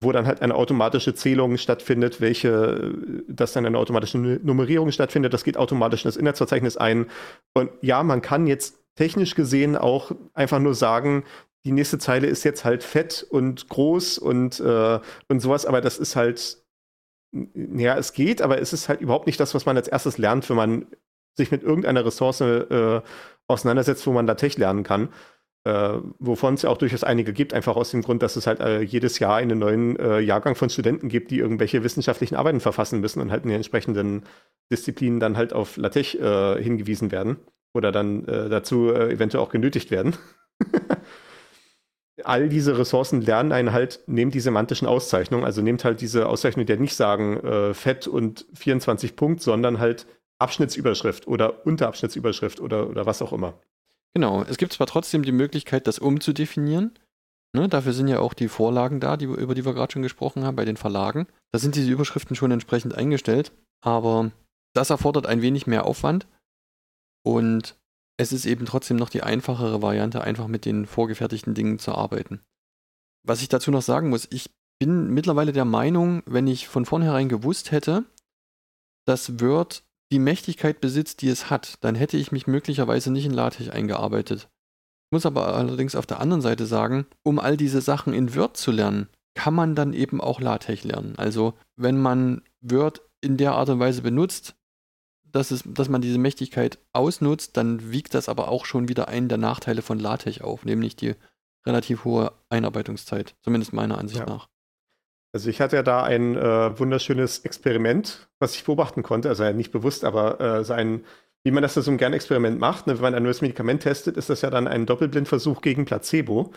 S1: wo dann halt eine automatische Zählung stattfindet, welche, dass dann eine automatische Nummerierung stattfindet. Das geht automatisch in das Inhaltsverzeichnis ein. Und ja, man kann jetzt technisch gesehen auch einfach nur sagen, die nächste Zeile ist jetzt halt fett und groß und, äh, und sowas, aber das ist halt, ja, es geht, aber es ist halt überhaupt nicht das, was man als erstes lernt, wenn man sich mit irgendeiner Ressource äh, auseinandersetzt, wo man da Tech lernen kann. Äh, wovon es ja auch durchaus einige gibt, einfach aus dem Grund, dass es halt äh, jedes Jahr einen neuen äh, Jahrgang von Studenten gibt, die irgendwelche wissenschaftlichen Arbeiten verfassen müssen und halt in den entsprechenden Disziplinen dann halt auf LaTeX äh, hingewiesen werden oder dann äh, dazu eventuell auch genötigt werden. all diese Ressourcen lernen einen halt, nehmt die semantischen Auszeichnungen, also nehmt halt diese Auszeichnung, die nicht sagen äh, Fett und 24 Punkt, sondern halt Abschnittsüberschrift oder Unterabschnittsüberschrift oder, oder was auch immer.
S4: Genau, es gibt zwar trotzdem die Möglichkeit, das umzudefinieren. Ne, dafür sind ja auch die Vorlagen da, die, über die wir gerade schon gesprochen haben, bei den Verlagen. Da sind diese Überschriften schon entsprechend eingestellt, aber das erfordert ein wenig mehr Aufwand. Und es ist eben trotzdem noch die einfachere Variante, einfach mit den vorgefertigten Dingen zu arbeiten. Was ich dazu noch sagen muss, ich bin mittlerweile der Meinung, wenn ich von vornherein gewusst hätte, dass Word die Mächtigkeit besitzt, die es hat, dann hätte ich mich möglicherweise nicht in LaTeX eingearbeitet. Ich muss aber allerdings auf der anderen Seite sagen, um all diese Sachen in Word zu lernen, kann man dann eben auch LaTeX lernen. Also wenn man Word in der Art und Weise benutzt, dass, es, dass man diese Mächtigkeit ausnutzt, dann wiegt das aber auch schon wieder einen der Nachteile von LaTeX auf, nämlich die relativ hohe Einarbeitungszeit, zumindest meiner Ansicht ja. nach.
S1: Also ich hatte ja da ein äh, wunderschönes Experiment, was ich beobachten konnte, also nicht bewusst, aber äh, so ein, wie man das so ein Gern-Experiment macht. Ne? Wenn man ein neues Medikament testet, ist das ja dann ein Doppelblindversuch gegen Placebo.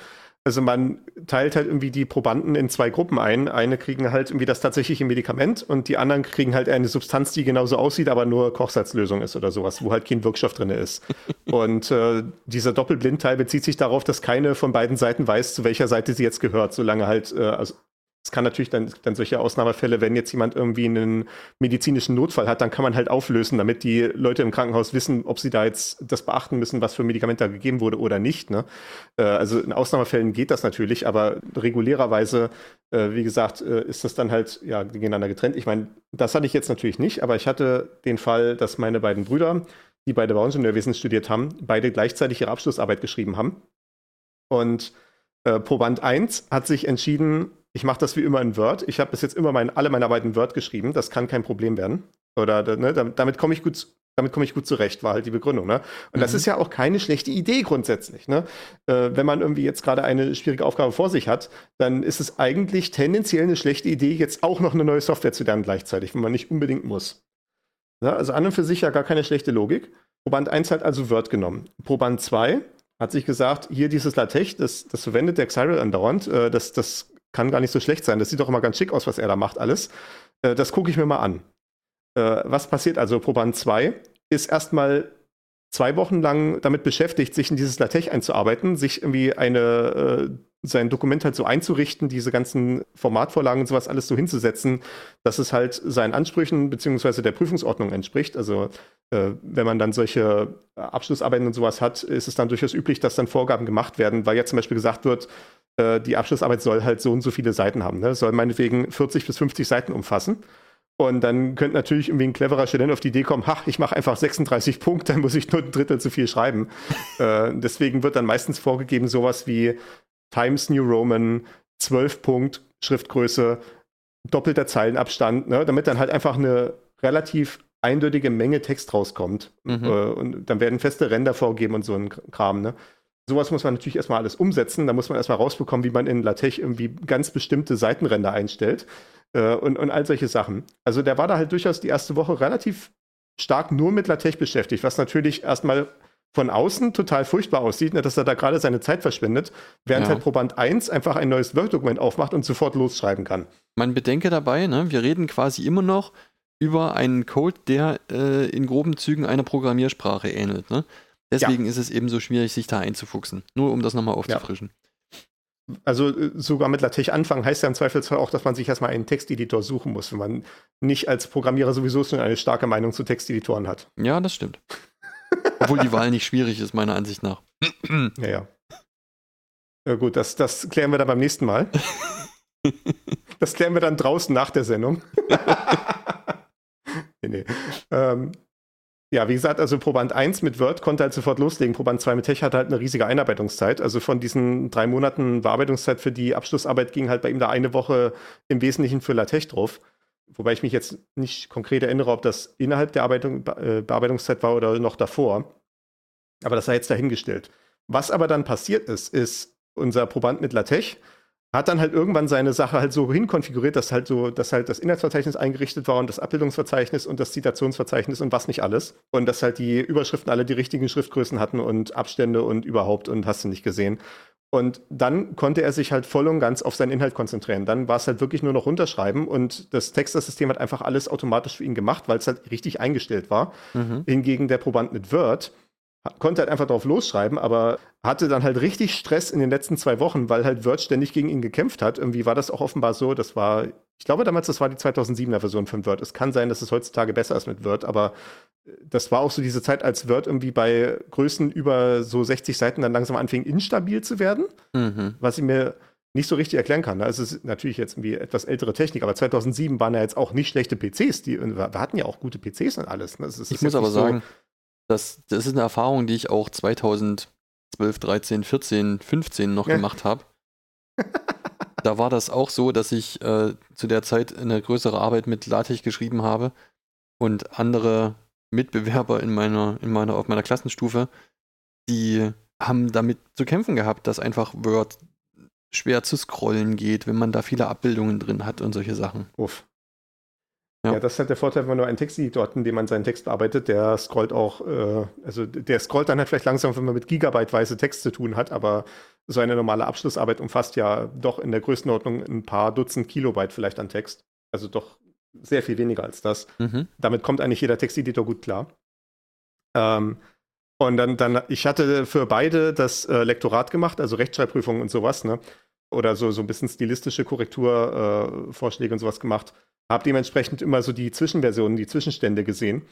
S1: Also man teilt halt irgendwie die Probanden in zwei Gruppen ein. Eine kriegen halt irgendwie das tatsächliche Medikament und die anderen kriegen halt eine Substanz, die genauso aussieht, aber nur Kochsalzlösung ist oder sowas, wo halt kein Wirkstoff drin ist. und äh, dieser Doppelblindteil bezieht sich darauf, dass keine von beiden Seiten weiß, zu welcher Seite sie jetzt gehört, solange halt äh, also es kann natürlich dann, dann solche Ausnahmefälle, wenn jetzt jemand irgendwie einen medizinischen Notfall hat, dann kann man halt auflösen, damit die Leute im Krankenhaus wissen, ob sie da jetzt das beachten müssen, was für ein Medikament da gegeben wurde oder nicht. Ne? Äh, also in Ausnahmefällen geht das natürlich, aber regulärerweise, äh, wie gesagt, äh, ist das dann halt ja gegeneinander getrennt. Ich meine, das hatte ich jetzt natürlich nicht, aber ich hatte den Fall, dass meine beiden Brüder, die beide Bauingenieurwesen studiert haben, beide gleichzeitig ihre Abschlussarbeit geschrieben haben Und äh, Proband 1 hat sich entschieden, ich mache das wie immer in Word. Ich habe bis jetzt immer mein, alle meine Arbeiten in Word geschrieben. Das kann kein Problem werden. Oder ne, damit komme ich gut damit komme ich gut zurecht, war halt die Begründung. Ne? Und mhm. das ist ja auch keine schlechte Idee grundsätzlich. Ne? Äh, wenn man irgendwie jetzt gerade eine schwierige Aufgabe vor sich hat, dann ist es eigentlich tendenziell eine schlechte Idee, jetzt auch noch eine neue Software zu lernen gleichzeitig, wenn man nicht unbedingt muss. Ja, also an und für sich ja gar keine schlechte Logik. Proband 1 hat also Word genommen. Proband 2 hat sich gesagt, hier dieses LaTeX, das, das verwendet der Xyril andauernd, äh, das, das kann gar nicht so schlecht sein. Das sieht doch immer ganz schick aus, was er da macht alles. Äh, das gucke ich mir mal an. Äh, was passiert also? Proband 2 ist erstmal zwei Wochen lang damit beschäftigt, sich in dieses LaTeX einzuarbeiten, sich irgendwie eine, äh, sein Dokument halt so einzurichten, diese ganzen Formatvorlagen und sowas alles so hinzusetzen, dass es halt seinen Ansprüchen beziehungsweise der Prüfungsordnung entspricht. Also äh, wenn man dann solche Abschlussarbeiten und sowas hat, ist es dann durchaus üblich, dass dann Vorgaben gemacht werden, weil jetzt zum Beispiel gesagt wird, die Abschlussarbeit soll halt so und so viele Seiten haben. Ne? Soll meinetwegen 40 bis 50 Seiten umfassen. Und dann könnte natürlich irgendwie ein cleverer Student auf die Idee kommen, ach, ich mache einfach 36 Punkte, dann muss ich nur ein Drittel zu viel schreiben. äh, deswegen wird dann meistens vorgegeben sowas wie Times New Roman, 12 Punkt, Schriftgröße, doppelter Zeilenabstand, ne? damit dann halt einfach eine relativ eindeutige Menge Text rauskommt. Mhm. Äh, und dann werden feste Ränder vorgegeben und so ein Kram. Ne? Sowas muss man natürlich erstmal alles umsetzen. Da muss man erstmal rausbekommen, wie man in LaTeX irgendwie ganz bestimmte Seitenränder einstellt äh, und, und all solche Sachen. Also der war da halt durchaus die erste Woche relativ stark nur mit LaTeX beschäftigt, was natürlich erstmal von außen total furchtbar aussieht, ne, dass er da gerade seine Zeit verschwendet, während ja. halt Proband 1 einfach ein neues Word-Dokument aufmacht und sofort losschreiben kann.
S4: Man bedenke dabei, ne, wir reden quasi immer noch über einen Code, der äh, in groben Zügen einer Programmiersprache ähnelt. Ne? Deswegen ja. ist es eben so schwierig, sich da einzufuchsen. Nur um das nochmal aufzufrischen. Ja.
S1: Also äh, sogar mit LaTeX anfangen heißt ja im Zweifelsfall auch, dass man sich erstmal einen Texteditor suchen muss, wenn man nicht als Programmierer sowieso schon eine starke Meinung zu Texteditoren hat.
S4: Ja, das stimmt. Obwohl die Wahl nicht schwierig ist, meiner Ansicht nach.
S1: ja, ja. Ja gut, das, das klären wir dann beim nächsten Mal. das klären wir dann draußen nach der Sendung. nee, nee. Ähm, ja, wie gesagt, also Proband 1 mit Word konnte halt sofort loslegen. Proband 2 mit Tech hatte halt eine riesige Einarbeitungszeit. Also von diesen drei Monaten Bearbeitungszeit für die Abschlussarbeit ging halt bei ihm da eine Woche im Wesentlichen für LaTeX drauf. Wobei ich mich jetzt nicht konkret erinnere, ob das innerhalb der Arbeitung, äh, Bearbeitungszeit war oder noch davor. Aber das sei jetzt dahingestellt. Was aber dann passiert ist, ist unser Proband mit LaTeX hat dann halt irgendwann seine Sache halt so hinkonfiguriert, dass halt so, dass halt das Inhaltsverzeichnis eingerichtet war und das Abbildungsverzeichnis und das Zitationsverzeichnis und was nicht alles. Und dass halt die Überschriften alle die richtigen Schriftgrößen hatten und Abstände und überhaupt und hast du nicht gesehen. Und dann konnte er sich halt voll und ganz auf seinen Inhalt konzentrieren. Dann war es halt wirklich nur noch runterschreiben und das Textersystem hat einfach alles automatisch für ihn gemacht, weil es halt richtig eingestellt war. Mhm. Hingegen der Proband mit Word konnte halt einfach drauf losschreiben, aber hatte dann halt richtig Stress in den letzten zwei Wochen, weil halt Word ständig gegen ihn gekämpft hat. Irgendwie war das auch offenbar so, das war, ich glaube damals, das war die 2007er Version von Word. Es kann sein, dass es heutzutage besser ist mit Word, aber äh, das war auch so diese Zeit, als Word irgendwie bei Größen über so 60 Seiten dann langsam anfing, instabil zu werden, mhm. was ich mir nicht so richtig erklären kann. Also es ist natürlich jetzt irgendwie etwas ältere Technik, aber 2007 waren ja jetzt auch nicht schlechte PCs. Die, wir hatten ja auch gute PCs und alles. Ne?
S4: ich muss aber so, sagen, das, das ist eine Erfahrung, die ich auch 2012, 13, 14, 15 noch ja. gemacht habe. da war das auch so, dass ich äh, zu der Zeit eine größere Arbeit mit LaTeX geschrieben habe und andere Mitbewerber in meiner, in meiner, auf meiner Klassenstufe, die haben damit zu kämpfen gehabt, dass einfach Word schwer zu scrollen geht, wenn man da viele Abbildungen drin hat und solche Sachen.
S1: Uff. Ja. ja. das ist halt der Vorteil, wenn man nur einen Texteditor hat, in dem man seinen Text bearbeitet, der scrollt auch, äh, also der scrollt dann halt vielleicht langsam, wenn man mit gigabyteweise Text zu tun hat, aber so eine normale Abschlussarbeit umfasst ja doch in der Größenordnung ein paar Dutzend Kilobyte vielleicht an Text. Also doch sehr viel weniger als das. Mhm. Damit kommt eigentlich jeder Texteditor gut klar. Ähm, und dann, dann, ich hatte für beide das äh, Lektorat gemacht, also Rechtschreibprüfungen und sowas, ne? Oder so, so ein bisschen stilistische Korrekturvorschläge äh, und sowas gemacht habe dementsprechend immer so die Zwischenversionen, die Zwischenstände gesehen.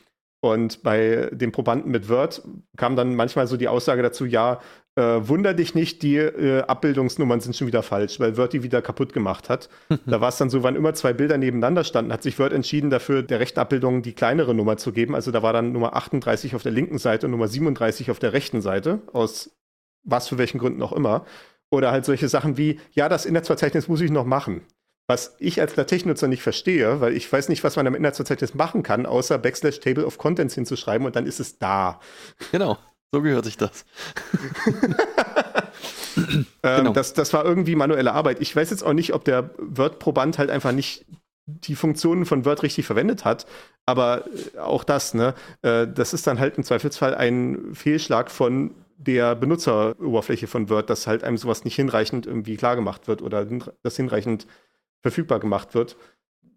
S1: Und bei den Probanden mit Word kam dann manchmal so die Aussage dazu, ja, äh, wunder dich nicht, die äh, Abbildungsnummern sind schon wieder falsch, weil Word die wieder kaputt gemacht hat. da war es dann so, wann immer zwei Bilder nebeneinander standen, hat sich Word entschieden, dafür der rechten Abbildung die kleinere Nummer zu geben. Also da war dann Nummer 38 auf der linken Seite und Nummer 37 auf der rechten Seite, aus was für welchen Gründen auch immer. Oder halt solche Sachen wie, ja, das Inhaltsverzeichnis muss ich noch machen. Was ich als LaTeX-Nutzer nicht verstehe, weil ich weiß nicht, was man am Inhaltsverzeichnis machen kann, außer Backslash Table of Contents hinzuschreiben und dann ist es da.
S4: Genau, so gehört sich das.
S1: ähm, genau. das, das war irgendwie manuelle Arbeit. Ich weiß jetzt auch nicht, ob der Word-Proband halt einfach nicht die Funktionen von Word richtig verwendet hat. Aber äh, auch das, ne, äh, das ist dann halt im Zweifelsfall ein Fehlschlag von der Benutzeroberfläche von Word, dass halt einem sowas nicht hinreichend irgendwie klar gemacht wird oder das hinreichend verfügbar gemacht wird.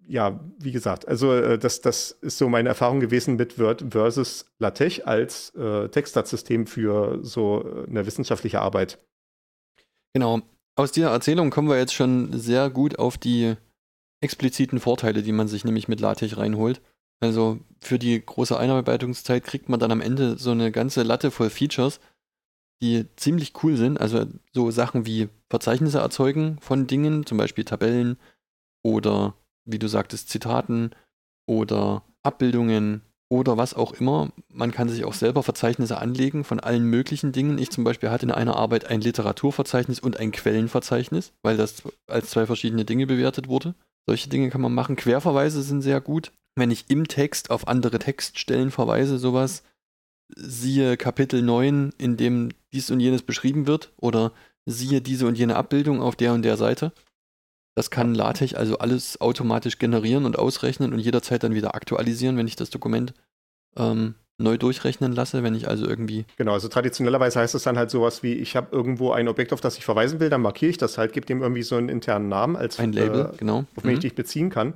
S1: Ja, wie gesagt, also äh, das, das ist so meine Erfahrung gewesen mit Word versus LaTeX als äh, Textsatzsystem für so eine wissenschaftliche Arbeit.
S4: Genau. Aus dieser Erzählung kommen wir jetzt schon sehr gut auf die expliziten Vorteile, die man sich nämlich mit LaTeX reinholt. Also für die große Einarbeitungszeit kriegt man dann am Ende so eine ganze Latte voll Features, die ziemlich cool sind. Also so Sachen wie Verzeichnisse erzeugen von Dingen, zum Beispiel Tabellen oder wie du sagtest, Zitaten oder Abbildungen oder was auch immer. Man kann sich auch selber Verzeichnisse anlegen von allen möglichen Dingen. Ich zum Beispiel hatte in einer Arbeit ein Literaturverzeichnis und ein Quellenverzeichnis, weil das als zwei verschiedene Dinge bewertet wurde. Solche Dinge kann man machen. Querverweise sind sehr gut. Wenn ich im Text auf andere Textstellen verweise, sowas, siehe Kapitel 9, in dem dies und jenes beschrieben wird, oder siehe diese und jene Abbildung auf der und der Seite. Das kann LaTeX also alles automatisch generieren und ausrechnen und jederzeit dann wieder aktualisieren, wenn ich das Dokument ähm, neu durchrechnen lasse, wenn ich also irgendwie.
S1: Genau, also traditionellerweise heißt es dann halt sowas wie, ich habe irgendwo ein Objekt, auf das ich verweisen will, dann markiere ich das halt, gebe dem irgendwie so einen internen Namen als
S4: ein Label, äh, genau.
S1: auf den mhm. ich dich beziehen kann.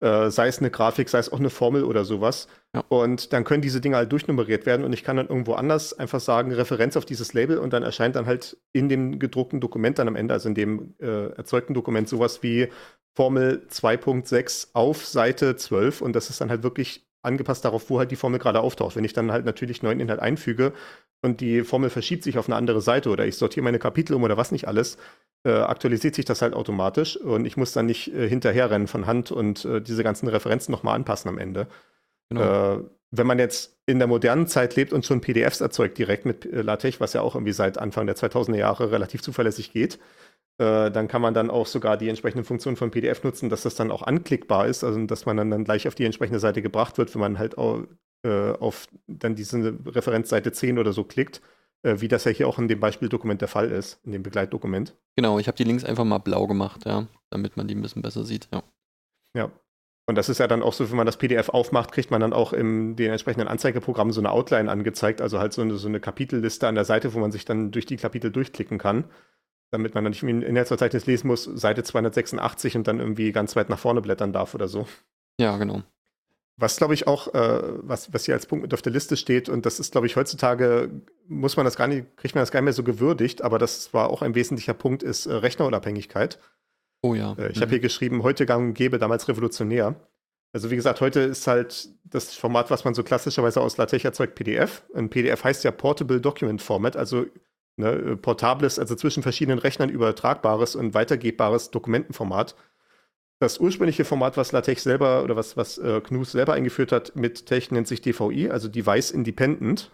S1: Äh, sei es eine Grafik, sei es auch eine Formel oder sowas. Ja. Und dann können diese Dinge halt durchnummeriert werden und ich kann dann irgendwo anders einfach sagen, Referenz auf dieses Label und dann erscheint dann halt in dem gedruckten Dokument dann am Ende, also in dem äh, erzeugten Dokument, sowas wie Formel 2.6 auf Seite 12 und das ist dann halt wirklich angepasst darauf, wo halt die Formel gerade auftaucht. Wenn ich dann halt natürlich neuen Inhalt einfüge und die Formel verschiebt sich auf eine andere Seite oder ich sortiere meine Kapitel um oder was nicht alles, äh, aktualisiert sich das halt automatisch und ich muss dann nicht äh, hinterherrennen von Hand und äh, diese ganzen Referenzen nochmal anpassen am Ende. Genau. Äh, wenn man jetzt in der modernen Zeit lebt und schon PDFs erzeugt direkt mit äh, LaTeX, was ja auch irgendwie seit Anfang der 2000er Jahre relativ zuverlässig geht, äh, dann kann man dann auch sogar die entsprechenden Funktionen von PDF nutzen, dass das dann auch anklickbar ist, also dass man dann, dann gleich auf die entsprechende Seite gebracht wird, wenn man halt auch, äh, auf dann diese Referenzseite 10 oder so klickt, äh, wie das ja hier auch in dem Beispieldokument der Fall ist, in dem Begleitdokument.
S4: Genau, ich habe die Links einfach mal blau gemacht, ja, damit man die ein bisschen besser sieht, ja.
S1: Ja. Und das ist ja dann auch so, wenn man das PDF aufmacht, kriegt man dann auch in den entsprechenden Anzeigeprogrammen so eine Outline angezeigt, also halt so eine, so eine Kapitelliste an der Seite, wo man sich dann durch die Kapitel durchklicken kann damit man dann nicht ein Inhaltsverzeichnis lesen muss, Seite 286 und dann irgendwie ganz weit nach vorne blättern darf oder so.
S4: Ja, genau.
S1: Was, glaube ich, auch, äh, was, was hier als Punkt mit auf der Liste steht, und das ist, glaube ich, heutzutage, muss man das gar nicht, kriegt man das gar nicht mehr so gewürdigt, aber das war auch ein wesentlicher Punkt, ist äh, Rechnerunabhängigkeit.
S4: Oh ja.
S1: Äh, ich mhm. habe hier geschrieben, heute gang und gäbe, damals revolutionär. Also wie gesagt, heute ist halt das Format, was man so klassischerweise aus LaTeX erzeugt, PDF. Ein PDF heißt ja Portable Document Format, also Ne, äh, portables, also zwischen verschiedenen Rechnern übertragbares und weitergebbares Dokumentenformat. Das ursprüngliche Format, was LaTeX selber oder was, was äh, GNUS selber eingeführt hat mit Tech, nennt sich DVI, also Device Independent.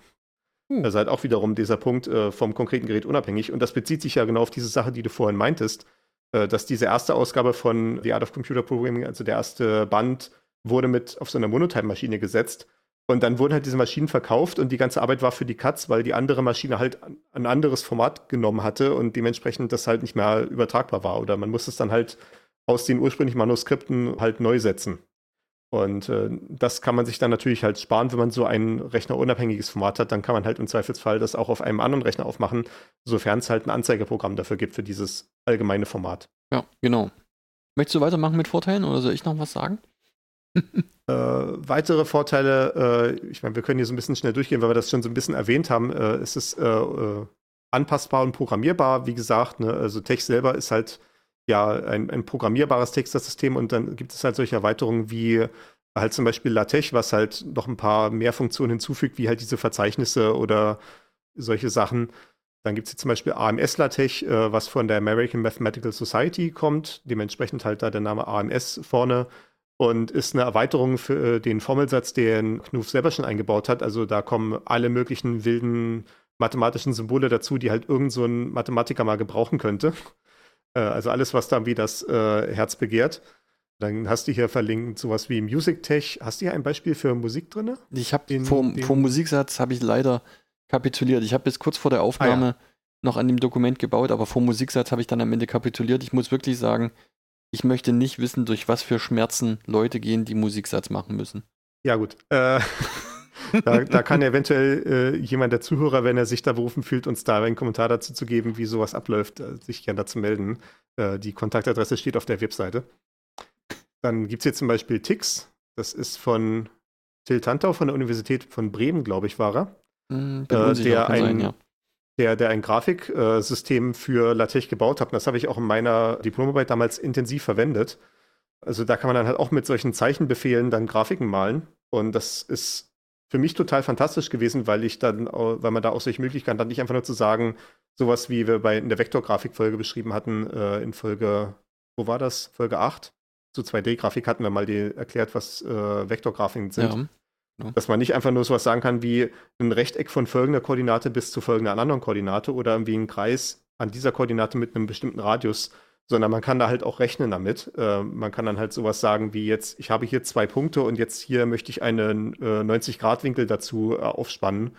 S1: Hm. Also halt auch wiederum dieser Punkt äh, vom konkreten Gerät unabhängig. Und das bezieht sich ja genau auf diese Sache, die du vorhin meintest, äh, dass diese erste Ausgabe von The Art of Computer Programming, also der erste Band, wurde mit auf so einer Monotype-Maschine gesetzt. Und dann wurden halt diese Maschinen verkauft und die ganze Arbeit war für die Katz, weil die andere Maschine halt ein anderes Format genommen hatte und dementsprechend das halt nicht mehr übertragbar war. Oder man musste es dann halt aus den ursprünglichen Manuskripten halt neu setzen. Und äh, das kann man sich dann natürlich halt sparen, wenn man so ein rechnerunabhängiges Format hat. Dann kann man halt im Zweifelsfall das auch auf einem anderen Rechner aufmachen, sofern es halt ein Anzeigeprogramm dafür gibt für dieses allgemeine Format.
S4: Ja, genau. Möchtest du weitermachen mit Vorteilen oder soll ich noch was sagen?
S1: Äh, weitere Vorteile, äh, ich meine, wir können hier so ein bisschen schnell durchgehen, weil wir das schon so ein bisschen erwähnt haben. Äh, es ist äh, äh, anpassbar und programmierbar, wie gesagt. Ne? Also Text selber ist halt ja ein, ein programmierbares Textersystem und dann gibt es halt solche Erweiterungen wie halt zum Beispiel LaTeX, was halt noch ein paar mehr Funktionen hinzufügt, wie halt diese Verzeichnisse oder solche Sachen. Dann gibt es zum Beispiel AMS LaTeX, äh, was von der American Mathematical Society kommt, dementsprechend halt da der Name AMS vorne und ist eine Erweiterung für äh, den Formelsatz, den Knuf selber schon eingebaut hat. Also da kommen alle möglichen wilden mathematischen Symbole dazu, die halt irgend so ein Mathematiker mal gebrauchen könnte. Äh, also alles, was dann wie das äh, Herz begehrt. Dann hast du hier verlinkt sowas wie Music Tech. Hast du hier ein Beispiel für Musik drin?
S4: Ich habe vor, vor Musiksatz habe ich leider kapituliert. Ich habe bis kurz vor der Aufnahme ah, ja. noch an dem Dokument gebaut, aber vor Musiksatz habe ich dann am Ende kapituliert. Ich muss wirklich sagen, ich möchte nicht wissen, durch was für Schmerzen Leute gehen, die Musiksatz machen müssen.
S1: Ja, gut. Äh, da, da, kann eventuell äh, jemand der Zuhörer, wenn er sich da berufen fühlt, uns da einen Kommentar dazu zu geben, wie sowas abläuft, äh, sich gerne dazu melden. Äh, die Kontaktadresse steht auf der Webseite. Dann gibt es hier zum Beispiel Tix. Das ist von Till Tantau von der Universität von Bremen, glaube ich, war er. Mm, der, ein, sein, ja. Der, der ein Grafiksystem für LaTeX gebaut hat. Und das habe ich auch in meiner Diplomarbeit damals intensiv verwendet. Also da kann man dann halt auch mit solchen Zeichenbefehlen dann Grafiken malen. Und das ist für mich total fantastisch gewesen, weil ich dann, weil man da auch solche Möglichkeiten hat, nicht einfach nur zu sagen, sowas wie wir bei in der Vektorgrafikfolge beschrieben hatten, äh, in Folge, wo war das? Folge 8? Zu 2D-Grafik hatten wir mal die erklärt, was äh, Vektorgrafiken sind. Ja. Ja. Dass man nicht einfach nur sowas sagen kann wie ein Rechteck von folgender Koordinate bis zu folgender anderen Koordinate oder irgendwie ein Kreis an dieser Koordinate mit einem bestimmten Radius, sondern man kann da halt auch rechnen damit. Äh, man kann dann halt sowas sagen wie jetzt, ich habe hier zwei Punkte und jetzt hier möchte ich einen äh, 90-Grad-Winkel dazu äh, aufspannen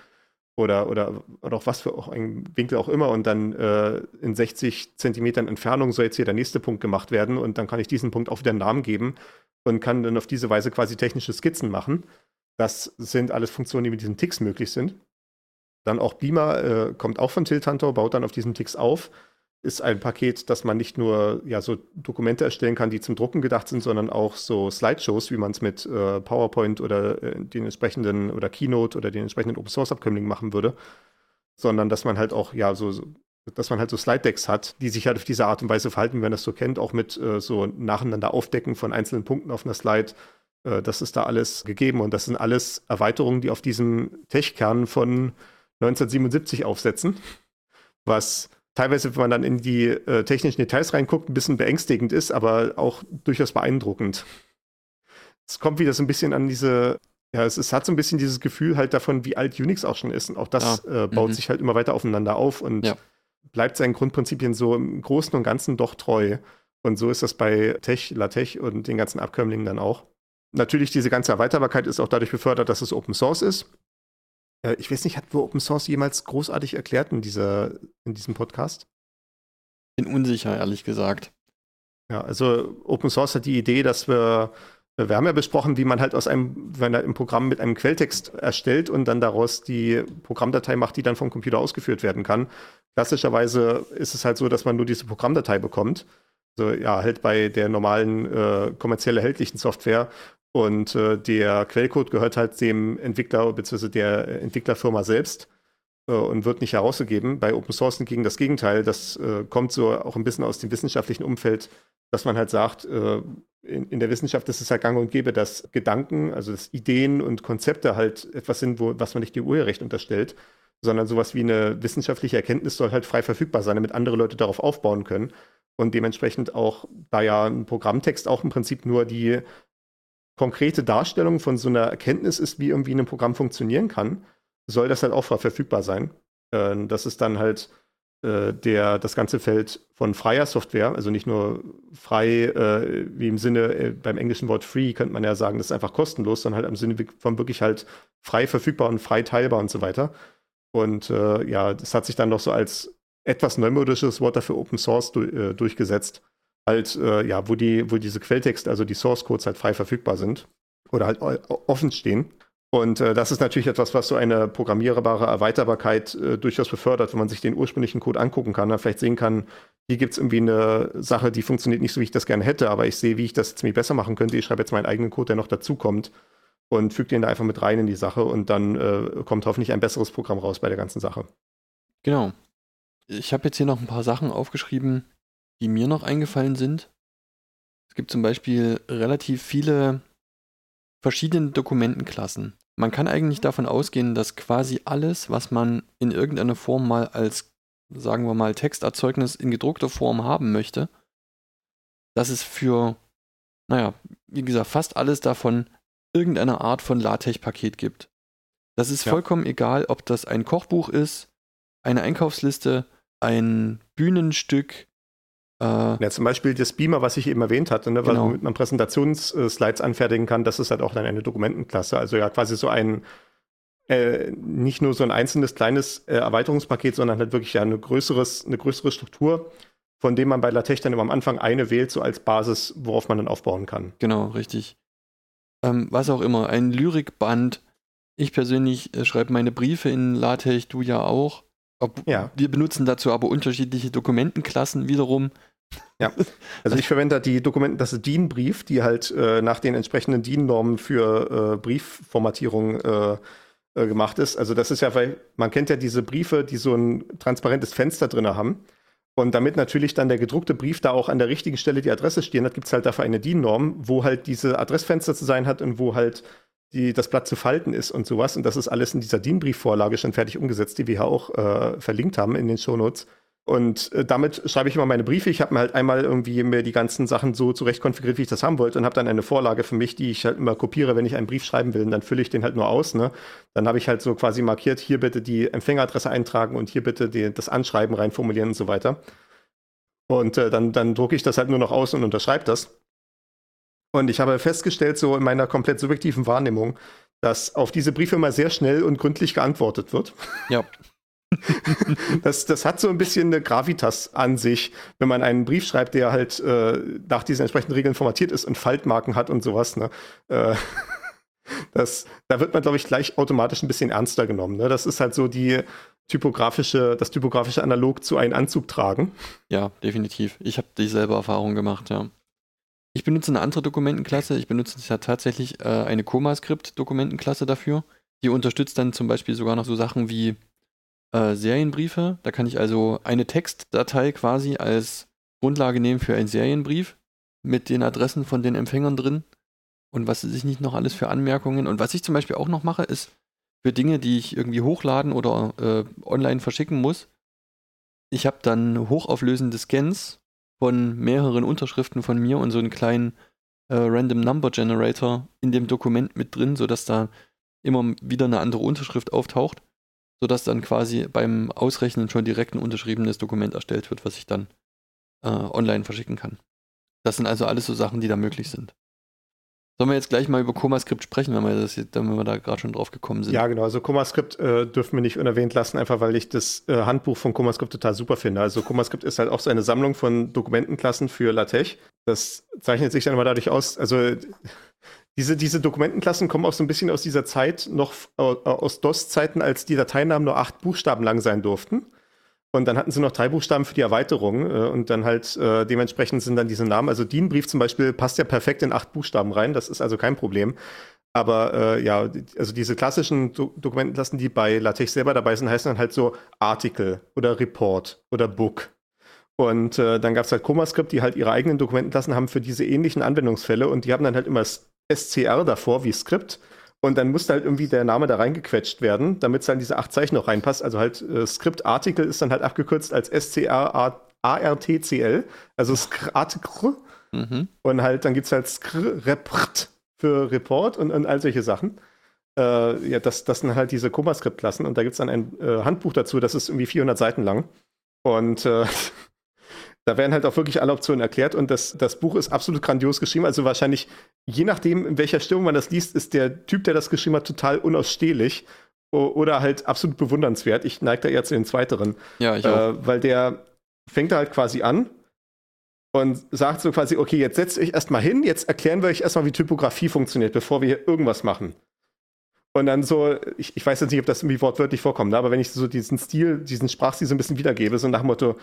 S1: oder, oder, oder auch was für auch ein Winkel auch immer und dann äh, in 60 Zentimetern Entfernung soll jetzt hier der nächste Punkt gemacht werden und dann kann ich diesen Punkt auch wieder einen Namen geben und kann dann auf diese Weise quasi technische Skizzen machen. Das sind alles Funktionen, die mit diesen Ticks möglich sind. Dann auch Beamer äh, kommt auch von Tiltantor, baut dann auf diesen Ticks auf ist ein Paket, dass man nicht nur ja, so Dokumente erstellen kann, die zum Drucken gedacht sind, sondern auch so Slideshows, wie man es mit äh, PowerPoint oder äh, den entsprechenden oder Keynote oder den entsprechenden Open Source Abkömmlingen machen würde, sondern dass man halt auch ja so, dass man halt so Slide Decks hat, die sich halt auf diese Art und Weise verhalten, wenn man das so kennt, auch mit äh, so nacheinander Aufdecken von einzelnen Punkten auf einer Slide. Äh, das ist da alles gegeben und das sind alles Erweiterungen, die auf diesem Tech-Kern von 1977 aufsetzen, was teilweise, wenn man dann in die äh, technischen Details reinguckt, ein bisschen beängstigend ist, aber auch durchaus beeindruckend. Es kommt wieder so ein bisschen an diese, ja, es, es hat so ein bisschen dieses Gefühl halt davon, wie alt Unix auch schon ist. Und auch das ja. äh, baut mhm. sich halt immer weiter aufeinander auf und ja. bleibt seinen Grundprinzipien so im Großen und Ganzen doch treu. Und so ist das bei Tech, LaTeX und den ganzen Abkömmlingen dann auch. Natürlich, diese ganze Erweiterbarkeit ist auch dadurch befördert, dass es Open Source ist. Äh, ich weiß nicht, hat wir Open Source jemals großartig erklärt in, dieser, in diesem Podcast?
S4: Bin unsicher, ehrlich gesagt.
S1: Ja, also Open Source hat die Idee, dass wir, wir haben ja besprochen, wie man halt aus einem, wenn er im Programm mit einem Quelltext erstellt und dann daraus die Programmdatei macht, die dann vom Computer ausgeführt werden kann. Klassischerweise ist es halt so, dass man nur diese Programmdatei bekommt. Also ja, halt bei der normalen äh, kommerziell erhältlichen Software und äh, der Quellcode gehört halt dem Entwickler bzw. der Entwicklerfirma selbst äh, und wird nicht herausgegeben. Bei Open Source hingegen das Gegenteil. Das äh, kommt so auch ein bisschen aus dem wissenschaftlichen Umfeld, dass man halt sagt, äh, in, in, der Wissenschaft ist es halt gang und gäbe, dass Gedanken, also dass Ideen und Konzepte halt etwas sind, wo, was man nicht dem Urheberrecht unterstellt, sondern sowas wie eine wissenschaftliche Erkenntnis soll halt frei verfügbar sein, damit andere Leute darauf aufbauen können. Und dementsprechend auch, da ja ein Programmtext auch im Prinzip nur die konkrete Darstellung von so einer Erkenntnis ist, wie irgendwie ein Programm funktionieren kann, soll das halt auch verfügbar sein. Äh, das ist dann halt äh, der, das ganze Feld von freier Software, also nicht nur frei, äh, wie im Sinne, äh, beim englischen Wort free könnte man ja sagen, das ist einfach kostenlos, sondern halt im Sinne von wirklich halt frei verfügbar und frei teilbar und so weiter. Und äh, ja, das hat sich dann noch so als etwas neumodisches Wort dafür Open Source du äh, durchgesetzt halt, äh, ja, wo die, wo diese Quelltexte, also die Source Codes halt frei verfügbar sind oder halt offen stehen. Und äh, das ist natürlich etwas, was so eine programmierbare Erweiterbarkeit äh, durchaus befördert, wenn man sich den ursprünglichen Code angucken kann, dann vielleicht sehen kann, hier gibt es irgendwie eine Sache, die funktioniert nicht so, wie ich das gerne hätte, aber ich sehe, wie ich das jetzt mir besser machen könnte. Ich schreibe jetzt meinen eigenen Code, der noch dazukommt und füge den da einfach mit rein in die Sache und dann äh, kommt hoffentlich ein besseres Programm raus bei der ganzen Sache.
S4: Genau. Ich habe jetzt hier noch ein paar Sachen aufgeschrieben, die mir noch eingefallen sind. Es gibt zum Beispiel relativ viele verschiedene Dokumentenklassen. Man kann eigentlich davon ausgehen, dass quasi alles, was man in irgendeiner Form mal als, sagen wir mal, Texterzeugnis in gedruckter Form haben möchte, dass es für, naja, wie gesagt, fast alles davon irgendeine Art von LaTeX-Paket gibt. Das ist ja. vollkommen egal, ob das ein Kochbuch ist, eine Einkaufsliste, ein Bühnenstück.
S1: Äh, ja, zum Beispiel das Beamer, was ich eben erwähnt hatte, ne, genau. was man Präsentationsslides anfertigen kann, das ist halt auch dann eine Dokumentenklasse. Also ja, quasi so ein äh, nicht nur so ein einzelnes kleines äh, Erweiterungspaket, sondern halt wirklich ja eine, größeres, eine größere Struktur, von dem man bei LaTeX dann immer am Anfang eine wählt, so als Basis, worauf man dann aufbauen kann.
S4: Genau, richtig. Ähm, was auch immer, ein Lyrikband. Ich persönlich äh, schreibe meine Briefe in LaTeX, du ja auch. Ob, ja. Wir benutzen dazu aber unterschiedliche Dokumentenklassen wiederum.
S1: Ja, also ich verwende da die Dokumenten, das ist DIN-Brief, die halt äh, nach den entsprechenden DIN-Normen für äh, Briefformatierung äh, äh, gemacht ist. Also das ist ja, weil man kennt ja diese Briefe, die so ein transparentes Fenster drin haben. Und damit natürlich dann der gedruckte Brief da auch an der richtigen Stelle die Adresse stehen hat, gibt es halt dafür eine DIN-Norm, wo halt diese Adressfenster zu sein hat und wo halt die, das Blatt zu falten ist und sowas. Und das ist alles in dieser DIN-Briefvorlage schon fertig umgesetzt, die wir ja auch äh, verlinkt haben in den Shownotes. Und äh, damit schreibe ich immer meine Briefe. Ich habe mir halt einmal irgendwie mir die ganzen Sachen so zurecht konfiguriert, wie ich das haben wollte und habe dann eine Vorlage für mich, die ich halt immer kopiere, wenn ich einen Brief schreiben will. Und dann fülle ich den halt nur aus. Ne? Dann habe ich halt so quasi markiert, hier bitte die Empfängeradresse eintragen und hier bitte die, das Anschreiben reinformulieren und so weiter. Und äh, dann, dann drucke ich das halt nur noch aus und unterschreibe das. Und ich habe festgestellt, so in meiner komplett subjektiven Wahrnehmung, dass auf diese Briefe immer sehr schnell und gründlich geantwortet wird.
S4: Ja.
S1: das, das hat so ein bisschen eine Gravitas an sich, wenn man einen Brief schreibt, der halt äh, nach diesen entsprechenden Regeln formatiert ist und Faltmarken hat und sowas. Ne? Äh, das, da wird man, glaube ich, gleich automatisch ein bisschen ernster genommen. Ne? Das ist halt so die typografische, das typografische Analog zu einem Anzug tragen.
S4: Ja, definitiv. Ich habe dieselbe Erfahrung gemacht, ja. Ich benutze eine andere Dokumentenklasse. Ich benutze ja tatsächlich äh, eine ComaScript-Dokumentenklasse dafür. Die unterstützt dann zum Beispiel sogar noch so Sachen wie äh, Serienbriefe. Da kann ich also eine Textdatei quasi als Grundlage nehmen für einen Serienbrief mit den Adressen von den Empfängern drin und was sich nicht noch alles für Anmerkungen. Und was ich zum Beispiel auch noch mache, ist für Dinge, die ich irgendwie hochladen oder äh, online verschicken muss. Ich habe dann hochauflösende Scans von mehreren Unterschriften von mir und so einen kleinen äh, Random Number Generator in dem Dokument mit drin, sodass da immer wieder eine andere Unterschrift auftaucht sodass dann quasi beim Ausrechnen schon direkt ein unterschriebenes Dokument erstellt wird, was ich dann äh, online verschicken kann. Das sind also alles so Sachen, die da möglich sind. Sollen wir jetzt gleich mal über ComaScript sprechen, wenn wir, das, wenn wir da gerade schon drauf gekommen sind?
S1: Ja, genau. Also ComaScript äh, dürfen wir nicht unerwähnt lassen, einfach weil ich das äh, Handbuch von ComaScript total super finde. Also ComaScript ist halt auch so eine Sammlung von Dokumentenklassen für LaTeX. Das zeichnet sich dann immer dadurch aus, also diese, diese Dokumentenklassen kommen auch so ein bisschen aus dieser Zeit, noch äh, aus DOS-Zeiten, als die Dateinamen nur acht Buchstaben lang sein durften. Und dann hatten sie noch drei Buchstaben für die Erweiterung äh, und dann halt äh, dementsprechend sind dann diese Namen. Also DIN-Brief zum Beispiel passt ja perfekt in acht Buchstaben rein, das ist also kein Problem. Aber äh, ja, also diese klassischen Do Dokumentenklassen, die bei LaTeX selber dabei sind, heißen dann halt so Artikel oder Report oder Book. Und äh, dann gab es halt ComaScript, die halt ihre eigenen Dokumentenklassen haben für diese ähnlichen Anwendungsfälle und die haben dann halt immer SCR davor wie Skript. Und dann musste halt irgendwie der Name da reingequetscht werden, damit es dann diese acht Zeichen noch reinpasst. Also halt äh, Skriptartikel ist dann halt abgekürzt als SCR ARTCL, also Skriptartikel. Mhm. Und halt, dann gibt es halt Skript für Report und, und all solche Sachen. Äh, ja, das, das sind halt diese ComaScript-Klassen und da gibt es dann ein äh, Handbuch dazu, das ist irgendwie 400 Seiten lang. Und äh, Da werden halt auch wirklich alle Optionen erklärt und das, das Buch ist absolut grandios geschrieben. Also wahrscheinlich, je nachdem, in welcher Stimmung man das liest, ist der Typ, der das geschrieben hat, total unausstehlich oder halt absolut bewundernswert. Ich neige da eher zu den Zweiteren.
S4: Ja, ich auch.
S1: Äh, weil der fängt da halt quasi an und sagt so quasi, okay, jetzt setzt euch erstmal hin, jetzt erklären wir euch erstmal, wie Typografie funktioniert, bevor wir hier irgendwas machen. Und dann so, ich, ich weiß jetzt nicht, ob das irgendwie wortwörtlich vorkommt, ne, aber wenn ich so diesen Stil, diesen Sprachstil so ein bisschen wiedergebe, so nach dem Motto,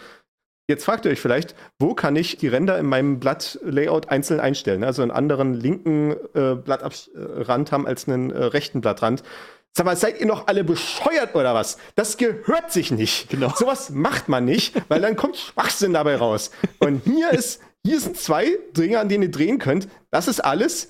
S1: Jetzt fragt ihr euch vielleicht, wo kann ich die Ränder in meinem Blattlayout einzeln einstellen? Also einen anderen linken äh, Blattrand haben als einen äh, rechten Blattrand. Sag mal, seid ihr noch alle bescheuert oder was? Das gehört sich nicht. Genau. Sowas macht man nicht, weil dann kommt Schwachsinn dabei raus. Und hier ist, hier sind zwei Dinge, an denen ihr drehen könnt. Das ist alles.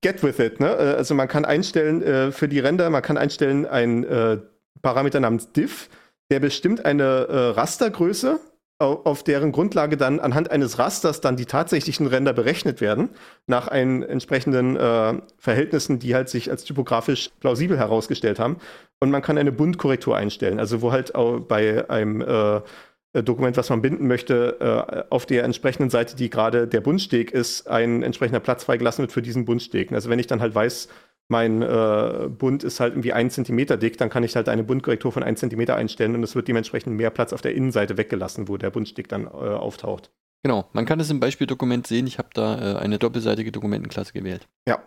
S1: Get with it. Ne? Äh, also man kann einstellen äh, für die Ränder, man kann einstellen einen äh, Parameter namens diff, der bestimmt eine äh, Rastergröße auf deren Grundlage dann anhand eines Rasters dann die tatsächlichen Ränder berechnet werden, nach einen entsprechenden äh, Verhältnissen, die halt sich als typografisch plausibel herausgestellt haben. Und man kann eine Bundkorrektur einstellen, also wo halt bei einem äh, Dokument, was man binden möchte, äh, auf der entsprechenden Seite, die gerade der Bundsteg ist, ein entsprechender Platz freigelassen wird für diesen Bundsteg. Also wenn ich dann halt weiß, mein äh, Bund ist halt irgendwie ein Zentimeter dick, dann kann ich halt eine Bundkorrektur von ein Zentimeter einstellen und es wird dementsprechend mehr Platz auf der Innenseite weggelassen, wo der Bundsteg dann äh, auftaucht.
S4: Genau, man kann es im Beispieldokument sehen. Ich habe da äh, eine doppelseitige Dokumentenklasse gewählt.
S1: Ja.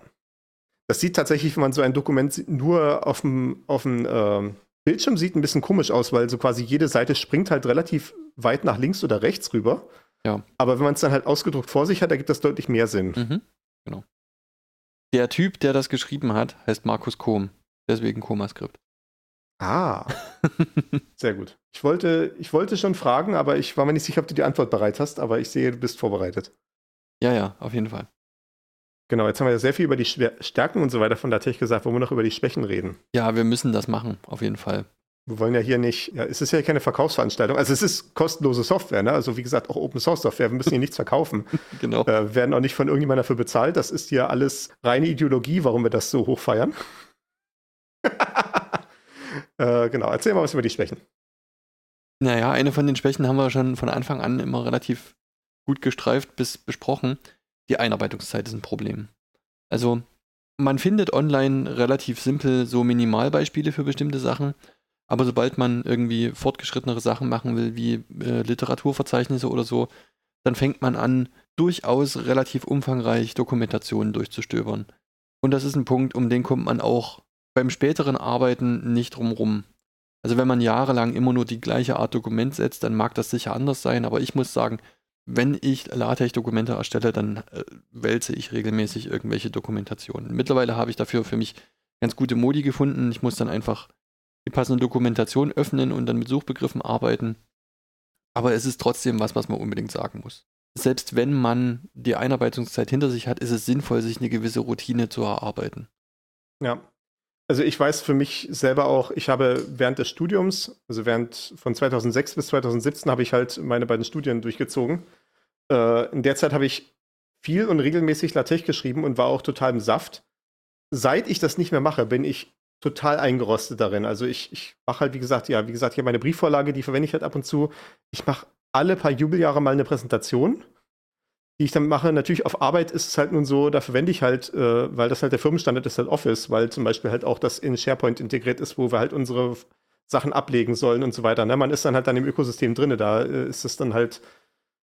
S1: Das sieht tatsächlich, wenn man so ein Dokument nur auf dem, auf dem ähm, Bildschirm sieht, ein bisschen komisch aus, weil so quasi jede Seite springt halt relativ weit nach links oder rechts rüber.
S4: Ja.
S1: Aber wenn man es dann halt ausgedruckt vor sich hat, ergibt das deutlich mehr Sinn.
S4: Mhm. Genau. Der Typ, der das geschrieben hat, heißt Markus Kohm. Deswegen Koma-Skript.
S1: Ah, sehr gut. Ich wollte, ich wollte schon fragen, aber ich war mir nicht sicher, ob du die Antwort bereit hast, aber ich sehe, du bist vorbereitet.
S4: Ja, ja, auf jeden Fall.
S1: Genau, jetzt haben wir ja sehr viel über die Stärken und so weiter von LaTeX gesagt, wollen wir noch über die Schwächen reden.
S4: Ja, wir müssen das machen, auf jeden Fall.
S1: Wir wollen ja hier nicht, ja, es ist ja keine Verkaufsveranstaltung, also es ist kostenlose Software, ne? also wie gesagt auch Open Source Software, wir müssen hier nichts verkaufen.
S4: genau.
S1: Äh, werden auch nicht von irgendjemandem dafür bezahlt, das ist hier alles reine Ideologie, warum wir das so hoch feiern. äh, genau, erzähl mal was über die Schwächen.
S4: Naja, eine von den Schwächen haben wir schon von Anfang an immer relativ gut gestreift bis besprochen. Die Einarbeitungszeit ist ein Problem. Also, man findet online relativ simpel so Minimalbeispiele für bestimmte Sachen, aber sobald man irgendwie fortgeschrittenere Sachen machen will, wie äh, Literaturverzeichnisse oder so, dann fängt man an, durchaus relativ umfangreich Dokumentationen durchzustöbern. Und das ist ein Punkt, um den kommt man auch beim späteren Arbeiten nicht drumrum. Also wenn man jahrelang immer nur die gleiche Art Dokument setzt, dann mag das sicher anders sein, aber ich muss sagen, wenn ich LaTeX-Dokumente erstelle, dann äh, wälze ich regelmäßig irgendwelche Dokumentationen. Mittlerweile habe ich dafür für mich ganz gute Modi gefunden. Ich muss dann einfach die passende Dokumentation öffnen und dann mit Suchbegriffen arbeiten. Aber es ist trotzdem was, was man unbedingt sagen muss. Selbst wenn man die Einarbeitungszeit hinter sich hat, ist es sinnvoll, sich eine gewisse Routine zu erarbeiten.
S1: Ja. Also ich weiß für mich selber auch, ich habe während des Studiums, also während von 2006 bis 2017 habe ich halt meine beiden Studien durchgezogen. Äh, in der Zeit habe ich viel und regelmäßig LaTeX geschrieben und war auch total im Saft. Seit ich das nicht mehr mache, bin ich total eingerostet darin. Also ich, ich mache halt, wie gesagt, ja, wie gesagt, hier meine Briefvorlage, die verwende ich halt ab und zu. Ich mache alle paar Jubeljahre mal eine Präsentation, die ich dann mache. Natürlich auf Arbeit ist es halt nun so, da verwende ich halt, äh, weil das halt der Firmenstandard ist, halt Office, weil zum Beispiel halt auch das in SharePoint integriert ist, wo wir halt unsere Sachen ablegen sollen und so weiter. Ne? Man ist dann halt dann im Ökosystem drin, da äh, ist es dann halt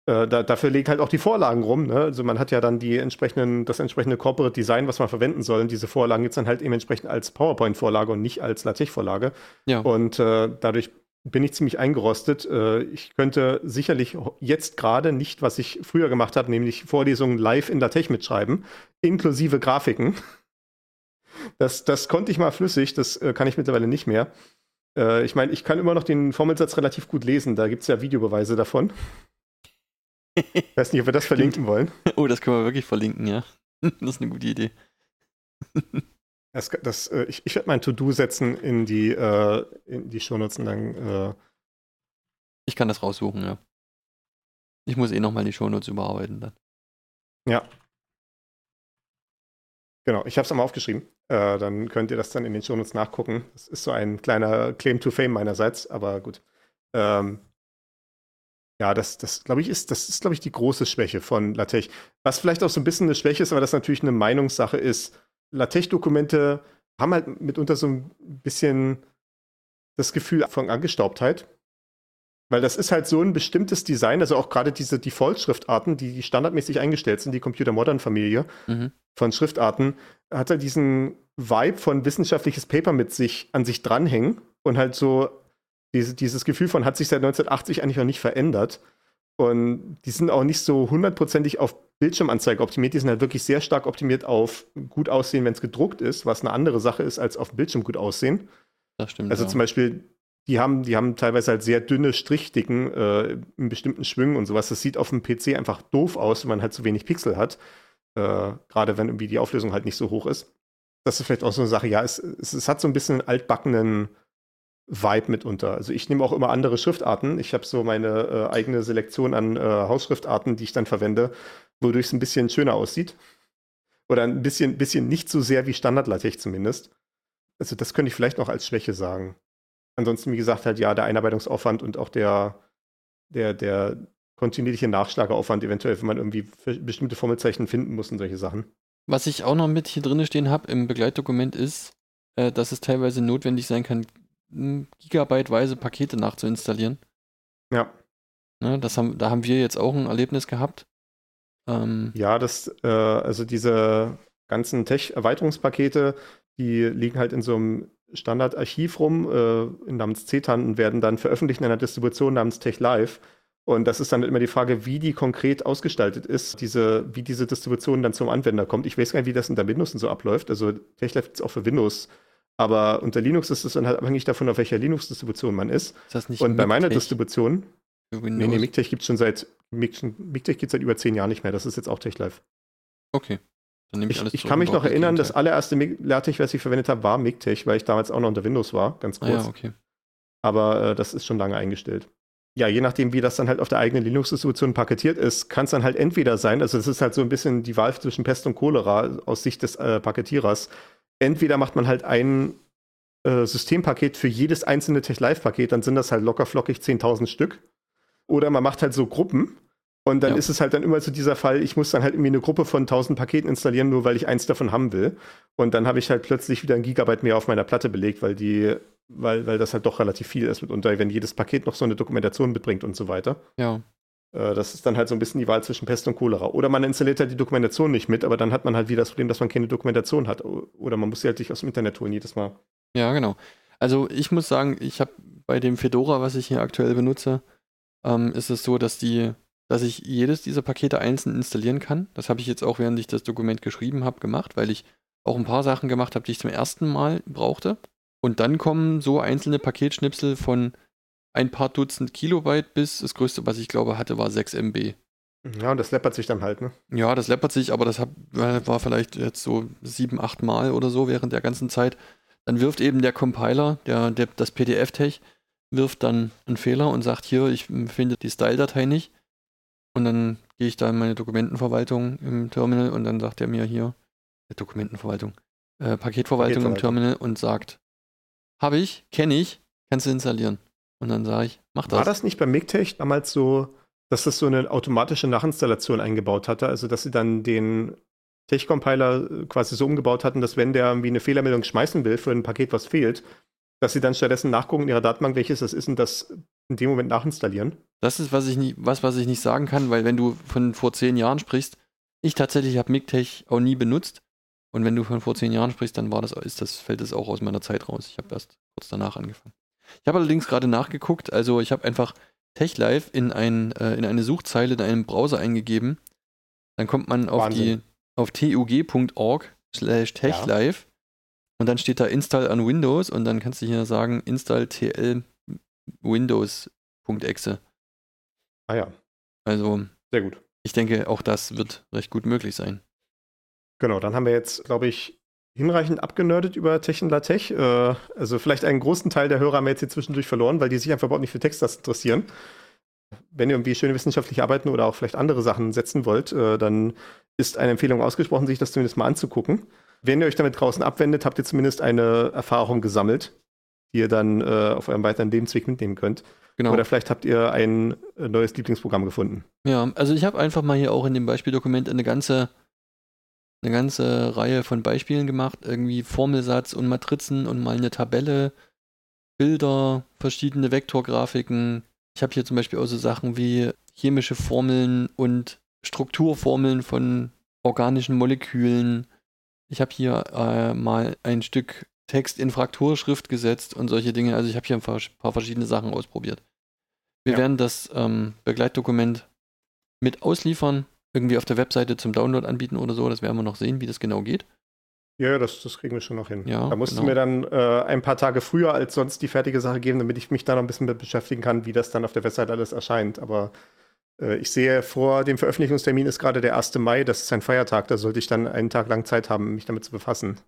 S1: äh, da, dafür liegen halt auch die Vorlagen rum. Ne? Also man hat ja dann die entsprechenden, das entsprechende Corporate Design, was man verwenden soll. Und diese Vorlagen gibt es dann halt eben entsprechend als PowerPoint-Vorlage und nicht als LaTeX-Vorlage.
S4: Ja.
S1: Und äh, dadurch bin ich ziemlich eingerostet. Äh, ich könnte sicherlich jetzt gerade nicht, was ich früher gemacht habe, nämlich Vorlesungen live in LaTeX mitschreiben, inklusive Grafiken. Das, das konnte ich mal flüssig, das äh, kann ich mittlerweile nicht mehr. Ich meine, ich kann immer noch den Formelsatz relativ gut lesen, da gibt es ja Videobeweise davon. Ich weiß nicht, ob wir das verlinken wollen.
S4: Oh, das können wir wirklich verlinken, ja. Das ist eine gute Idee.
S1: Das, das, äh, ich, ich werde mein To-Do setzen in die, äh, in die Shownotes und dann. Äh
S4: ich kann das raussuchen, ja. Ich muss eh nochmal die Shownotes überarbeiten dann.
S1: Ja. Genau, ich habe es einmal aufgeschrieben. Äh, dann könnt ihr das dann in den Shownotes nachgucken. Das ist so ein kleiner Claim to Fame meinerseits, aber gut. Ähm, ja, das, das glaube ich, ist, das ist, glaube ich, die große Schwäche von LaTeX. Was vielleicht auch so ein bisschen eine Schwäche ist, aber das natürlich eine Meinungssache ist. LaTeX-Dokumente haben halt mitunter so ein bisschen das Gefühl von Angestaubtheit. Weil das ist halt so ein bestimmtes Design, also auch gerade diese Default-Schriftarten, die standardmäßig eingestellt sind, die Computer Modern Familie mhm. von Schriftarten, hat halt diesen Vibe von wissenschaftliches Paper mit sich an sich dranhängen und halt so diese, dieses Gefühl von hat sich seit 1980 eigentlich noch nicht verändert. Und die sind auch nicht so hundertprozentig auf Bildschirmanzeige optimiert, die sind halt wirklich sehr stark optimiert auf gut aussehen, wenn es gedruckt ist, was eine andere Sache ist, als auf dem Bildschirm gut aussehen.
S4: Das stimmt.
S1: Also ja. zum Beispiel, die haben, die haben teilweise halt sehr dünne Strichdicken äh, in bestimmten Schwüngen und sowas. Das sieht auf dem PC einfach doof aus, wenn man halt zu wenig Pixel hat. Äh, Gerade wenn irgendwie die Auflösung halt nicht so hoch ist. Das ist vielleicht auch so eine Sache, ja, es, es, es hat so ein bisschen einen altbackenen Vibe mitunter. Also ich nehme auch immer andere Schriftarten. Ich habe so meine äh, eigene Selektion an äh, Hausschriftarten, die ich dann verwende, wodurch es ein bisschen schöner aussieht. Oder ein bisschen, bisschen nicht so sehr wie Standard-LaTeX zumindest. Also das könnte ich vielleicht noch als Schwäche sagen. Ansonsten, wie gesagt, halt ja, der Einarbeitungsaufwand und auch der, der, der kontinuierliche Nachschlageaufwand, eventuell, wenn man irgendwie bestimmte Formelzeichen finden muss und solche Sachen.
S4: Was ich auch noch mit hier drin stehen habe im Begleitdokument ist, äh, dass es teilweise notwendig sein kann, gigabyteweise Pakete nachzuinstallieren.
S1: Ja.
S4: Ne, das haben, da haben wir jetzt auch ein Erlebnis gehabt.
S1: Ähm, ja, das, äh, also diese ganzen Tech-Erweiterungspakete, die liegen halt in so einem Standardarchiv rum, äh, namens CTAN und werden dann veröffentlicht in einer Distribution namens TechLive. Und das ist dann immer die Frage, wie die konkret ausgestaltet ist, diese, wie diese Distribution dann zum Anwender kommt. Ich weiß gar nicht, wie das unter Windows und so abläuft. Also TechLive gibt es auch für Windows. Aber unter Linux ist es dann halt abhängig davon, auf welcher Linux-Distribution man ist.
S4: Ist das nicht
S1: Und bei meiner Distribution, nee, nee, MiGTech gibt es schon seit, MiGTech gibt seit über zehn Jahren nicht mehr. Das ist jetzt auch TechLive.
S4: Okay.
S1: Dann nehme ich, ich alles Ich kann mich noch erinnern, das allererste LaTeX, was ich verwendet habe, war MiGTech, weil ich damals auch noch unter Windows war, ganz kurz. Ah,
S4: ja, okay.
S1: Aber äh, das ist schon lange eingestellt. Ja, je nachdem, wie das dann halt auf der eigenen Linux-Distribution paketiert ist, kann es dann halt entweder sein, also es ist halt so ein bisschen die Wahl zwischen Pest und Cholera aus Sicht des äh, Paketierers. Entweder macht man halt ein äh, Systempaket für jedes einzelne Tech-Live-Paket, dann sind das halt locker flockig 10.000 Stück. Oder man macht halt so Gruppen und dann ja. ist es halt dann immer so dieser Fall, ich muss dann halt irgendwie eine Gruppe von 1000 Paketen installieren, nur weil ich eins davon haben will. Und dann habe ich halt plötzlich wieder ein Gigabyte mehr auf meiner Platte belegt, weil die, weil, weil das halt doch relativ viel ist mitunter, wenn jedes Paket noch so eine Dokumentation mitbringt und so weiter.
S4: Ja.
S1: Äh, das ist dann halt so ein bisschen die Wahl zwischen Pest und Cholera. Oder man installiert halt die Dokumentation nicht mit, aber dann hat man halt wieder das Problem, dass man keine Dokumentation hat. Oder man muss sie halt nicht aus dem Internet holen jedes Mal.
S4: Ja, genau. Also ich muss sagen, ich habe bei dem Fedora, was ich hier aktuell benutze, ähm, ist es so, dass die dass ich jedes dieser Pakete einzeln installieren kann. Das habe ich jetzt auch, während ich das Dokument geschrieben habe, gemacht, weil ich auch ein paar Sachen gemacht habe, die ich zum ersten Mal brauchte. Und dann kommen so einzelne Paketschnipsel von ein paar Dutzend Kilobyte bis das größte, was ich glaube hatte, war 6 MB.
S1: Ja, und das läppert sich dann halt, ne?
S4: Ja, das läppert sich, aber das hab, war vielleicht jetzt so sieben, acht Mal oder so während der ganzen Zeit. Dann wirft eben der Compiler, der, der das PDF-Tech, wirft dann einen Fehler und sagt hier, ich finde die Style-Datei nicht. Und dann gehe ich da in meine Dokumentenverwaltung im Terminal und dann sagt er mir hier, äh, Dokumentenverwaltung, äh, Paketverwaltung im Terminal und sagt, habe ich, kenne ich, kannst du installieren. Und dann sage ich, mach das.
S1: War das nicht bei MIGTech damals so, dass das so eine automatische Nachinstallation eingebaut hatte? Also, dass sie dann den Tech-Compiler äh, quasi so umgebaut hatten, dass wenn der irgendwie eine Fehlermeldung schmeißen will für ein Paket, was fehlt, dass sie dann stattdessen nachgucken in ihrer Datenbank, welches das ist und das in dem Moment nachinstallieren.
S4: Das ist was ich nicht, was, was ich nicht sagen kann, weil wenn du von vor zehn Jahren sprichst, ich tatsächlich habe MIGTech auch nie benutzt. Und wenn du von vor zehn Jahren sprichst, dann war das, ist das, fällt das auch aus meiner Zeit raus. Ich habe erst kurz danach angefangen. Ich habe allerdings gerade nachgeguckt, also ich habe einfach TechLive in, ein, äh, in eine Suchzeile in einem Browser eingegeben. Dann kommt man auf Wahnsinn. die auf tug.org slash techlive ja. und dann steht da Install an Windows und dann kannst du hier sagen Install tl Windows.exe.
S1: Ah ja.
S4: Also,
S1: sehr gut.
S4: Ich denke, auch das wird recht gut möglich sein.
S1: Genau, dann haben wir jetzt, glaube ich, hinreichend abgenördet über Tech und LaTeX. Äh, also vielleicht einen großen Teil der Hörer haben wir jetzt hier zwischendurch verloren, weil die sich einfach überhaupt nicht für Textast interessieren. Wenn ihr irgendwie schöne wissenschaftliche Arbeiten oder auch vielleicht andere Sachen setzen wollt, äh, dann ist eine Empfehlung ausgesprochen, sich das zumindest mal anzugucken. Wenn ihr euch damit draußen abwendet, habt ihr zumindest eine Erfahrung gesammelt, die ihr dann äh, auf eurem weiteren Lebensweg mitnehmen könnt. Genau. Oder vielleicht habt ihr ein äh, neues Lieblingsprogramm gefunden.
S4: Ja, also ich habe einfach mal hier auch in dem Beispieldokument eine ganze, eine ganze Reihe von Beispielen gemacht. Irgendwie Formelsatz und Matrizen und mal eine Tabelle, Bilder, verschiedene Vektorgrafiken. Ich habe hier zum Beispiel auch so Sachen wie chemische Formeln und Strukturformeln von organischen Molekülen. Ich habe hier äh, mal ein Stück Text in Frakturschrift gesetzt und solche Dinge. Also ich habe hier ein paar, paar, verschiedene Sachen ausprobiert. Wir ja. werden das ähm, Begleitdokument mit ausliefern, irgendwie auf der Webseite zum Download anbieten oder so. Das werden wir noch sehen, wie das genau geht.
S1: Ja, das, das kriegen wir schon noch hin.
S4: Ja,
S1: da musst genau. du mir dann äh, ein paar Tage früher als sonst die fertige Sache geben, damit ich mich da noch ein bisschen mit beschäftigen kann, wie das dann auf der Webseite alles erscheint. Aber äh, ich sehe, vor dem Veröffentlichungstermin ist gerade der 1. Mai, das ist ein Feiertag, da sollte ich dann einen Tag lang Zeit haben, mich damit zu befassen.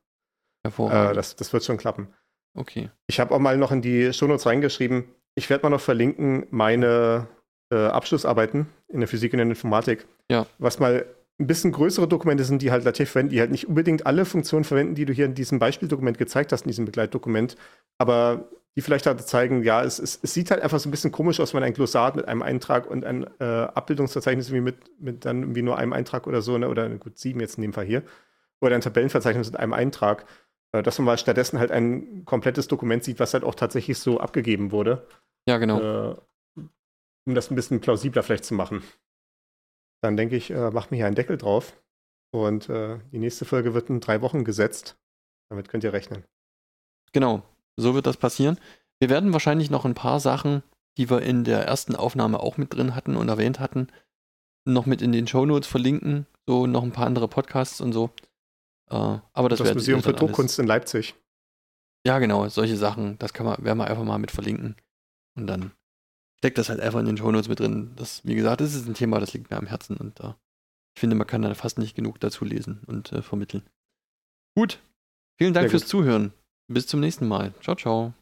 S1: Hervorragend. Äh, das, das wird schon klappen.
S4: Okay.
S1: Ich habe auch mal noch in die Shownotes reingeschrieben, ich werde mal noch verlinken meine äh, Abschlussarbeiten in der Physik und in der Informatik.
S4: Ja.
S1: Was mal ein bisschen größere Dokumente sind, die halt LaTeX verwenden, die halt nicht unbedingt alle Funktionen verwenden, die du hier in diesem Beispieldokument gezeigt hast, in diesem Begleitdokument, aber die vielleicht halt zeigen, ja, es, es, es sieht halt einfach so ein bisschen komisch aus, wenn ein Glossar mit einem Eintrag und ein äh, Abbildungsverzeichnis wie mit, mit dann irgendwie nur einem Eintrag oder so, ne, oder gut, sieben jetzt in dem Fall hier, oder ein Tabellenverzeichnis mit einem Eintrag, äh, dass man mal stattdessen halt ein komplettes Dokument sieht, was halt auch tatsächlich so abgegeben wurde.
S4: Ja, genau.
S1: Äh, um das ein bisschen plausibler vielleicht zu machen. Dann denke ich, äh, mach mir hier einen Deckel drauf. Und äh, die nächste Folge wird in drei Wochen gesetzt. Damit könnt ihr rechnen.
S4: Genau, so wird das passieren. Wir werden wahrscheinlich noch ein paar Sachen, die wir in der ersten Aufnahme auch mit drin hatten und erwähnt hatten, noch mit in den Shownotes verlinken. So noch ein paar andere Podcasts und so. Äh, aber das,
S1: das Museum für
S4: alles-
S1: Druckkunst in Leipzig.
S4: Ja, genau, solche Sachen, das kann man, werden wir einfach mal mit verlinken. Und dann steckt das halt einfach in den Shownotes mit drin. Das, wie gesagt, das ist ein Thema, das liegt mir am Herzen und äh, ich finde, man kann da fast nicht genug dazu lesen und äh, vermitteln. Gut, vielen Dank
S1: Sehr
S4: fürs
S1: gut.
S4: Zuhören. Bis zum nächsten Mal. Ciao, ciao.